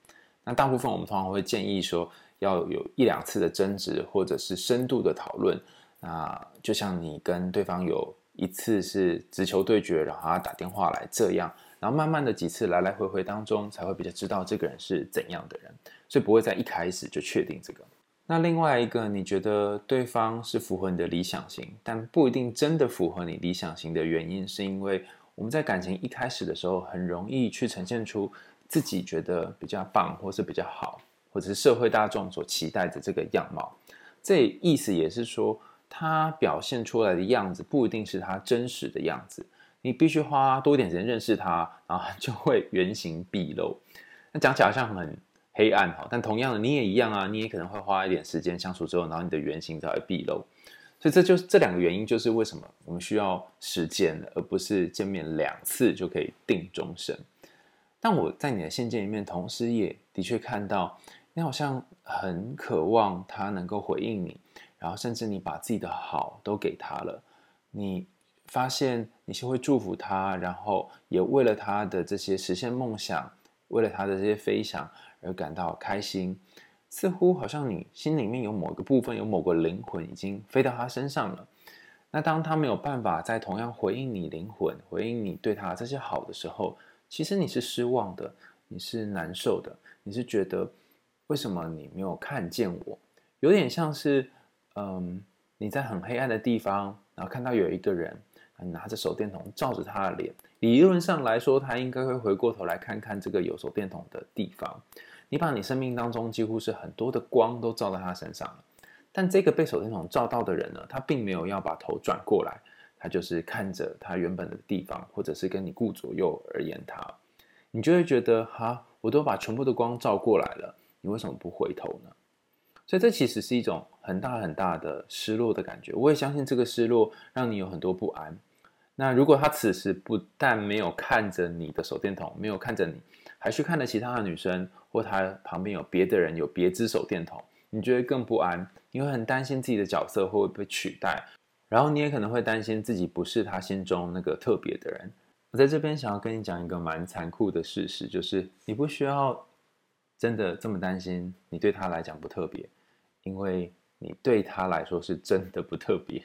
Speaker 2: 那大部分我们通常会建议说，要有一两次的争执，或者是深度的讨论。那就像你跟对方有一次是直球对决，然后他打电话来这样，然后慢慢的几次来来回回当中，才会比较知道这个人是怎样的人，所以不会在一开始就确定这个。那另外一个，你觉得对方是符合你的理想型，但不一定真的符合你理想型的原因，是因为我们在感情一开始的时候，很容易去呈现出自己觉得比较棒，或是比较好，或者是社会大众所期待的这个样貌。这意思也是说。他表现出来的样子不一定是他真实的样子，你必须花多一点时间认识他，然后就会原形毕露。那讲起来好像很黑暗哈，但同样的你也一样啊，你也可能会花一点时间相处之后，然后你的原型才会毕露。所以这就是这两个原因，就是为什么我们需要时间，而不是见面两次就可以定终身。但我在你的信件里面，同时也的确看到你好像很渴望他能够回应你。然后，甚至你把自己的好都给他了，你发现你是会祝福他，然后也为了他的这些实现梦想，为了他的这些飞翔而感到开心，似乎好像你心里面有某个部分，有某个灵魂已经飞到他身上了。那当他没有办法再同样回应你灵魂，回应你对他这些好的时候，其实你是失望的，你是难受的，你是觉得为什么你没有看见我？有点像是。嗯，你在很黑暗的地方，然后看到有一个人，拿着手电筒照着他的脸。理论上来说，他应该会回过头来看看这个有手电筒的地方。你把你生命当中几乎是很多的光都照在他身上了，但这个被手电筒照到的人呢，他并没有要把头转过来，他就是看着他原本的地方，或者是跟你顾左右而言他。你就会觉得，哈，我都把全部的光照过来了，你为什么不回头呢？所以这其实是一种很大很大的失落的感觉。我也相信这个失落让你有很多不安。那如果他此时不但没有看着你的手电筒，没有看着你，还去看了其他的女生，或他旁边有别的人有别支手电筒，你觉得更不安，你会很担心自己的角色会不会被取代，然后你也可能会担心自己不是他心中那个特别的人。我在这边想要跟你讲一个蛮残酷的事实，就是你不需要真的这么担心，你对他来讲不特别，因为你对他来说是真的不特别。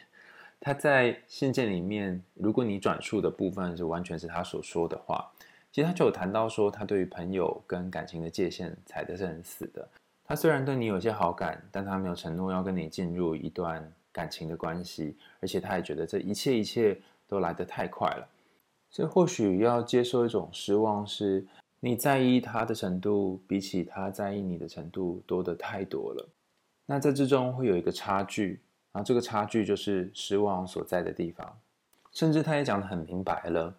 Speaker 2: 他在信件里面，如果你转述的部分是完全是他所说的话，其实他就有谈到说，他对于朋友跟感情的界限踩的是很死的。他虽然对你有些好感，但他没有承诺要跟你进入一段感情的关系，而且他也觉得这一切一切都来得太快了。所以或许要接受一种失望，是你在意他的程度比起他在意你的程度多得太多了。那这之中会有一个差距。然后这个差距就是失望所在的地方，甚至他也讲得很明白了。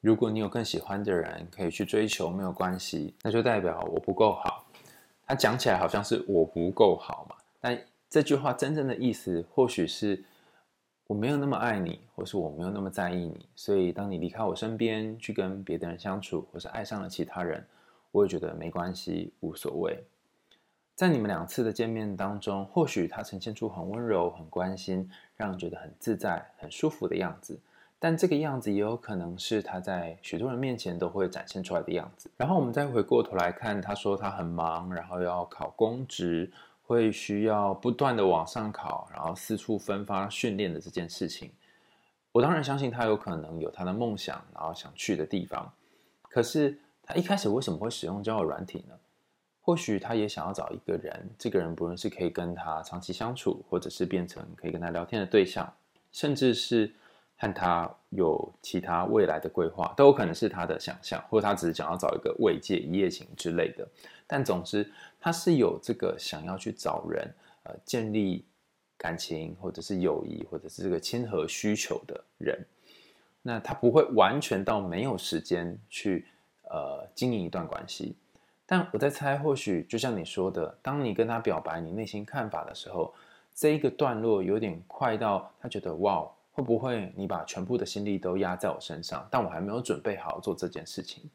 Speaker 2: 如果你有更喜欢的人，可以去追求，没有关系，那就代表我不够好。他讲起来好像是我不够好嘛，但这句话真正的意思或许是我没有那么爱你，或是我没有那么在意你。所以当你离开我身边，去跟别的人相处，或是爱上了其他人，我也觉得没关系，无所谓。在你们两次的见面当中，或许他呈现出很温柔、很关心，让人觉得很自在、很舒服的样子。但这个样子也有可能是他在许多人面前都会展现出来的样子。然后我们再回过头来看，他说他很忙，然后要考公职，会需要不断的往上考，然后四处分发训练的这件事情。我当然相信他有可能有他的梦想，然后想去的地方。可是他一开始为什么会使用交友软体呢？或许他也想要找一个人，这个人不论是可以跟他长期相处，或者是变成可以跟他聊天的对象，甚至是和他有其他未来的规划，都有可能是他的想象，或者他只是想要找一个慰藉、一夜情之类的。但总之，他是有这个想要去找人，呃，建立感情，或者是友谊，或者是这个亲和需求的人。那他不会完全到没有时间去呃经营一段关系。但我在猜，或许就像你说的，当你跟他表白你内心看法的时候，这一个段落有点快到他觉得哇，会不会你把全部的心力都压在我身上？但我还没有准备好做这件事情。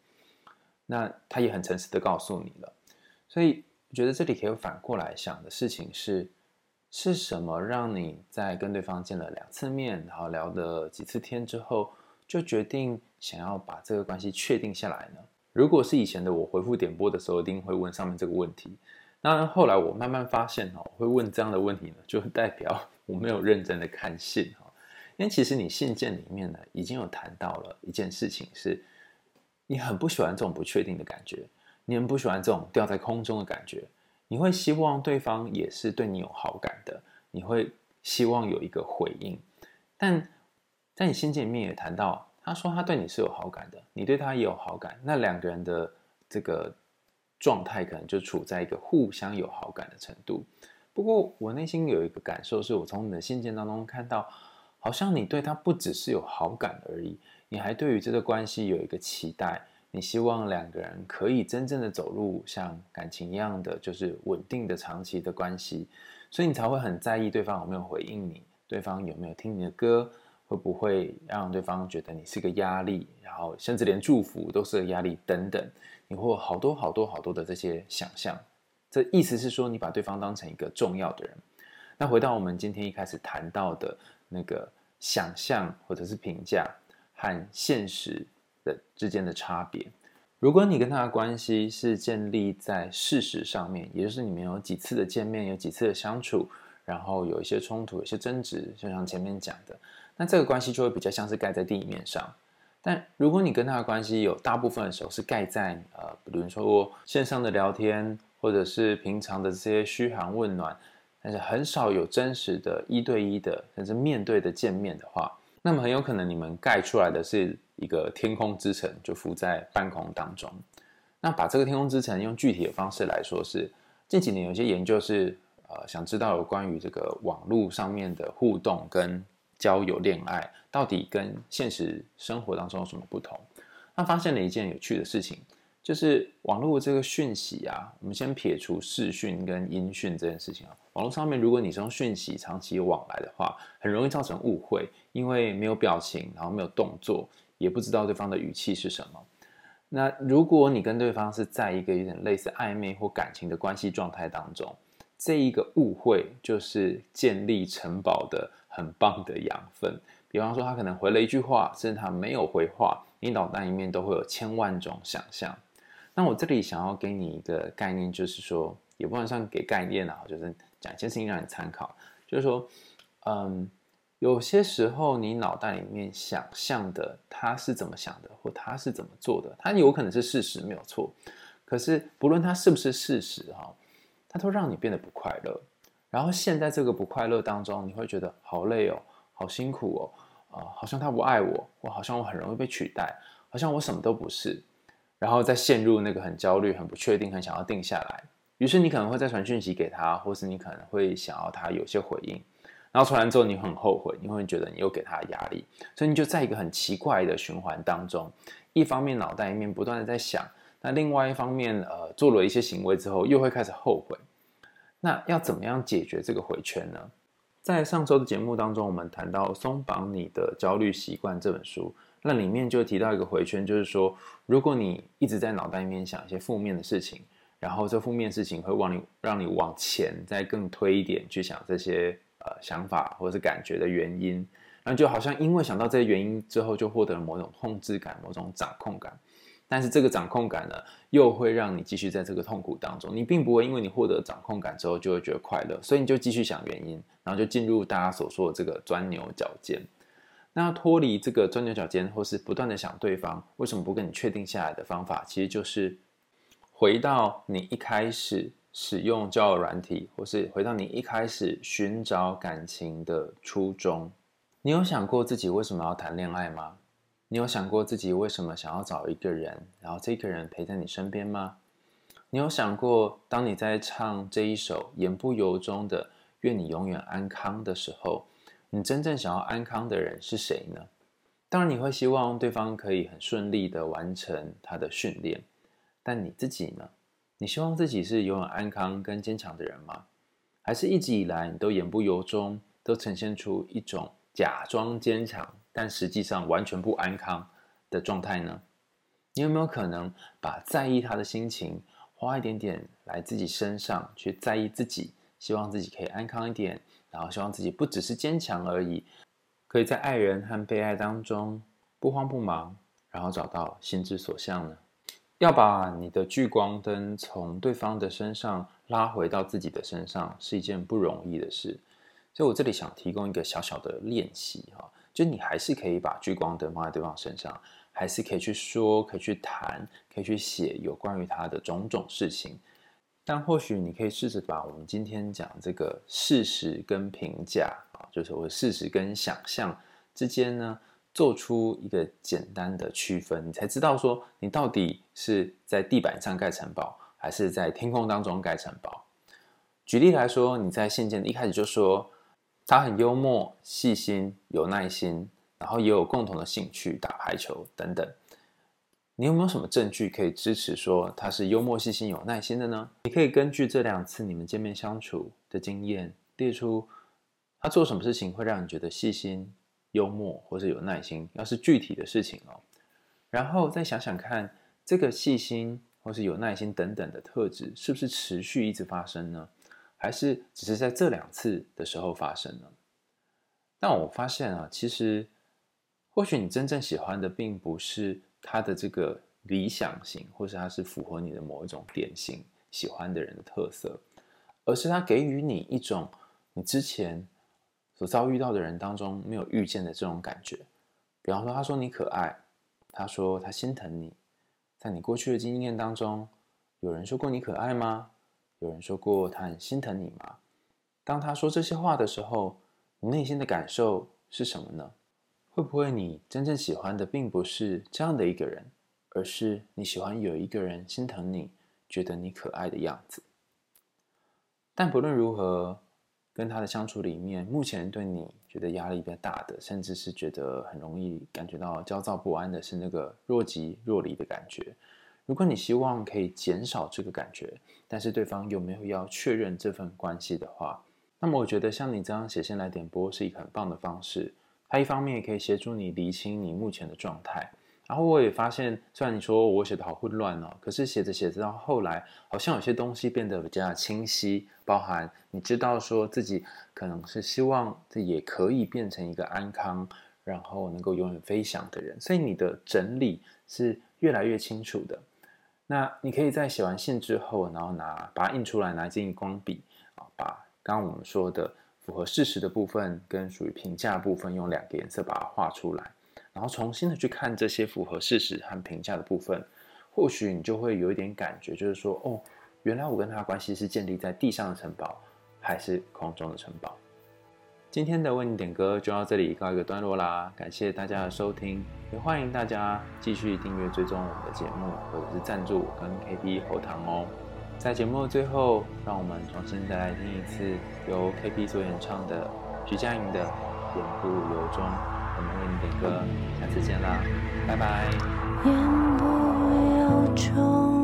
Speaker 2: 那他也很诚实的告诉你了，所以我觉得这里可以反过来想的事情是，是什么让你在跟对方见了两次面，然后聊了几次天之后，就决定想要把这个关系确定下来呢？如果是以前的我回复点播的时候，一定会问上面这个问题。那后来我慢慢发现哈，会问这样的问题呢，就代表我没有认真的看信哈。因为其实你信件里面呢，已经有谈到了一件事情，是你很不喜欢这种不确定的感觉，你很不喜欢这种吊在空中的感觉，你会希望对方也是对你有好感的，你会希望有一个回应。但在你信件里面也谈到。他说他对你是有好感的，你对他也有好感，那两个人的这个状态可能就处在一个互相有好感的程度。不过我内心有一个感受，是我从你的信件当中看到，好像你对他不只是有好感而已，你还对于这个关系有一个期待，你希望两个人可以真正的走入像感情一样的，就是稳定的长期的关系，所以你才会很在意对方有没有回应你，对方有没有听你的歌。会不会让对方觉得你是个压力，然后甚至连祝福都是个压力等等？你会有好多好多好多的这些想象，这意思是说你把对方当成一个重要的人。那回到我们今天一开始谈到的那个想象或者是评价和现实的之间的差别，如果你跟他的关系是建立在事实上面，也就是你们有几次的见面，有几次的相处，然后有一些冲突，有些争执，就像前面讲的。那这个关系就会比较像是盖在地面上，但如果你跟他的关系有大部分的时候是盖在呃，比如说线上的聊天，或者是平常的这些嘘寒问暖，但是很少有真实的一对一的甚至面对的见面的话，那么很有可能你们盖出来的是一个天空之城，就浮在半空当中。那把这个天空之城用具体的方式来说是，近几年有些研究是呃，想知道有关于这个网络上面的互动跟。交友恋爱到底跟现实生活当中有什么不同？他发现了一件有趣的事情，就是网络这个讯息啊，我们先撇除视讯跟音讯这件事情啊。网络上面，如果你是用讯息长期往来的话，很容易造成误会，因为没有表情，然后没有动作，也不知道对方的语气是什么。那如果你跟对方是在一个有点类似暧昧或感情的关系状态当中，这一个误会就是建立城堡的很棒的养分。比方说，他可能回了一句话，甚至他没有回话，你脑袋里面都会有千万种想象。那我这里想要给你一个概念，就是说，也不能算给概念啊，就是讲一件事情让你参考，就是说，嗯，有些时候你脑袋里面想象的他是怎么想的，或他是怎么做的，他有可能是事实，没有错。可是不论他是不是事实哈，他都让你变得不快乐。然后陷在这个不快乐当中，你会觉得好累哦，好辛苦哦，啊、好像他不爱我，我好像我很容易被取代，好像我什么都不是。然后再陷入那个很焦虑、很不确定、很想要定下来，于是你可能会再传讯息给他，或是你可能会想要他有些回应，然后传完之后你很后悔，你会觉得你又给他压力，所以你就在一个很奇怪的循环当中，一方面脑袋里面不断的在想，那另外一方面呃做了一些行为之后又会开始后悔，那要怎么样解决这个回圈呢？在上周的节目当中，我们谈到《松绑你的焦虑习惯》这本书。那里面就提到一个回圈，就是说，如果你一直在脑袋里面想一些负面的事情，然后这负面事情会往你让你往前再更推一点去想这些呃想法或是感觉的原因，那就好像因为想到这些原因之后，就获得了某种控制感、某种掌控感。但是这个掌控感呢，又会让你继续在这个痛苦当中。你并不会因为你获得掌控感之后就会觉得快乐，所以你就继续想原因，然后就进入大家所说的这个钻牛角尖。那要脱离这个钻牛角尖，或是不断的想对方为什么不跟你确定下来的方法，其实就是回到你一开始使用交友软体，或是回到你一开始寻找感情的初衷。你有想过自己为什么要谈恋爱吗？你有想过自己为什么想要找一个人，然后这个人陪在你身边吗？你有想过，当你在唱这一首言不由衷的“愿你永远安康”的时候，你真正想要安康的人是谁呢？当然，你会希望对方可以很顺利的完成他的训练，但你自己呢？你希望自己是永远安康跟坚强的人吗？还是一直以来你都言不由衷，都呈现出一种假装坚强，但实际上完全不安康的状态呢？你有没有可能把在意他的心情花一点点来自己身上，去在意自己，希望自己可以安康一点？然后希望自己不只是坚强而已，可以在爱人和被爱当中不慌不忙，然后找到心之所向呢？要把你的聚光灯从对方的身上拉回到自己的身上，是一件不容易的事。所以我这里想提供一个小小的练习哈，就你还是可以把聚光灯放在对方身上，还是可以去说，可以去谈，可以去写有关于他的种种事情。但或许你可以试着把我们今天讲这个事实跟评价啊，就是我事实跟想象之间呢，做出一个简单的区分，你才知道说你到底是在地板上盖城堡，还是在天空当中盖城堡。举例来说，你在信件一开始就说他很幽默、细心、有耐心，然后也有共同的兴趣，打排球等等。你有没有什么证据可以支持说他是幽默、细心、有耐心的呢？你可以根据这两次你们见面相处的经验，列出他做什么事情会让你觉得细心、幽默或者有耐心，要是具体的事情哦。然后再想想看，这个细心或是有耐心等等的特质是不是持续一直发生呢？还是只是在这两次的时候发生呢？但我发现啊，其实或许你真正喜欢的并不是。他的这个理想型，或是他是符合你的某一种典型喜欢的人的特色，而是他给予你一种你之前所遭遇到的人当中没有遇见的这种感觉。比方说，他说你可爱，他说他心疼你，在你过去的经验当中，有人说过你可爱吗？有人说过他很心疼你吗？当他说这些话的时候，你内心的感受是什么呢？会不会你真正喜欢的并不是这样的一个人，而是你喜欢有一个人心疼你，觉得你可爱的样子？但不论如何，跟他的相处里面，目前对你觉得压力比较大的，甚至是觉得很容易感觉到焦躁不安的是那个若即若离的感觉。如果你希望可以减少这个感觉，但是对方又没有要确认这份关系的话，那么我觉得像你这样写信来点播是一个很棒的方式。它一方面也可以协助你厘清你目前的状态。然后我也发现，虽然你说我写的好混乱哦，可是写着写着到后来，好像有些东西变得比较清晰，包含你知道说自己可能是希望这也可以变成一个安康，然后能够永远飞翔的人，所以你的整理是越来越清楚的。那你可以在写完信之后，然后拿把它印出来，拿一支荧光笔啊，把刚刚我们说的符合事实的部分跟属于评价部分，用两个颜色把它画出来。然后重新的去看这些符合事实和评价的部分，或许你就会有一点感觉，就是说，哦，原来我跟他的关系是建立在地上的城堡，还是空中的城堡？今天的为你点歌就到这里告一个段落啦，感谢大家的收听，也欢迎大家继续订阅追踪我们的节目，或者是赞助我跟 KB 后堂哦。在节目的最后，让我们重新再来听一次由 KB 所演唱的徐佳莹的《言不由衷》。我们为你点歌，下次见啦，拜拜。
Speaker 1: 言不由衷，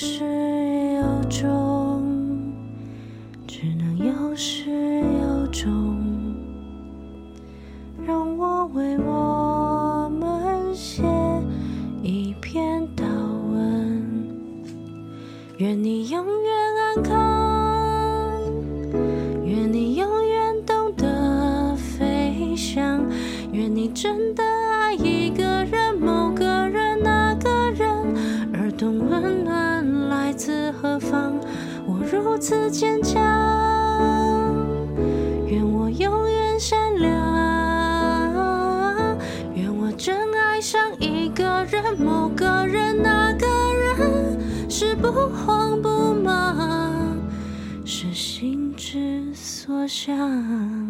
Speaker 1: 有始有终，只能有始有终。让我为我们写一篇祷文。愿你永远此坚强，愿我永远善良，愿我真爱上一个人、某个人、那个人，是不慌不忙。是心之所向。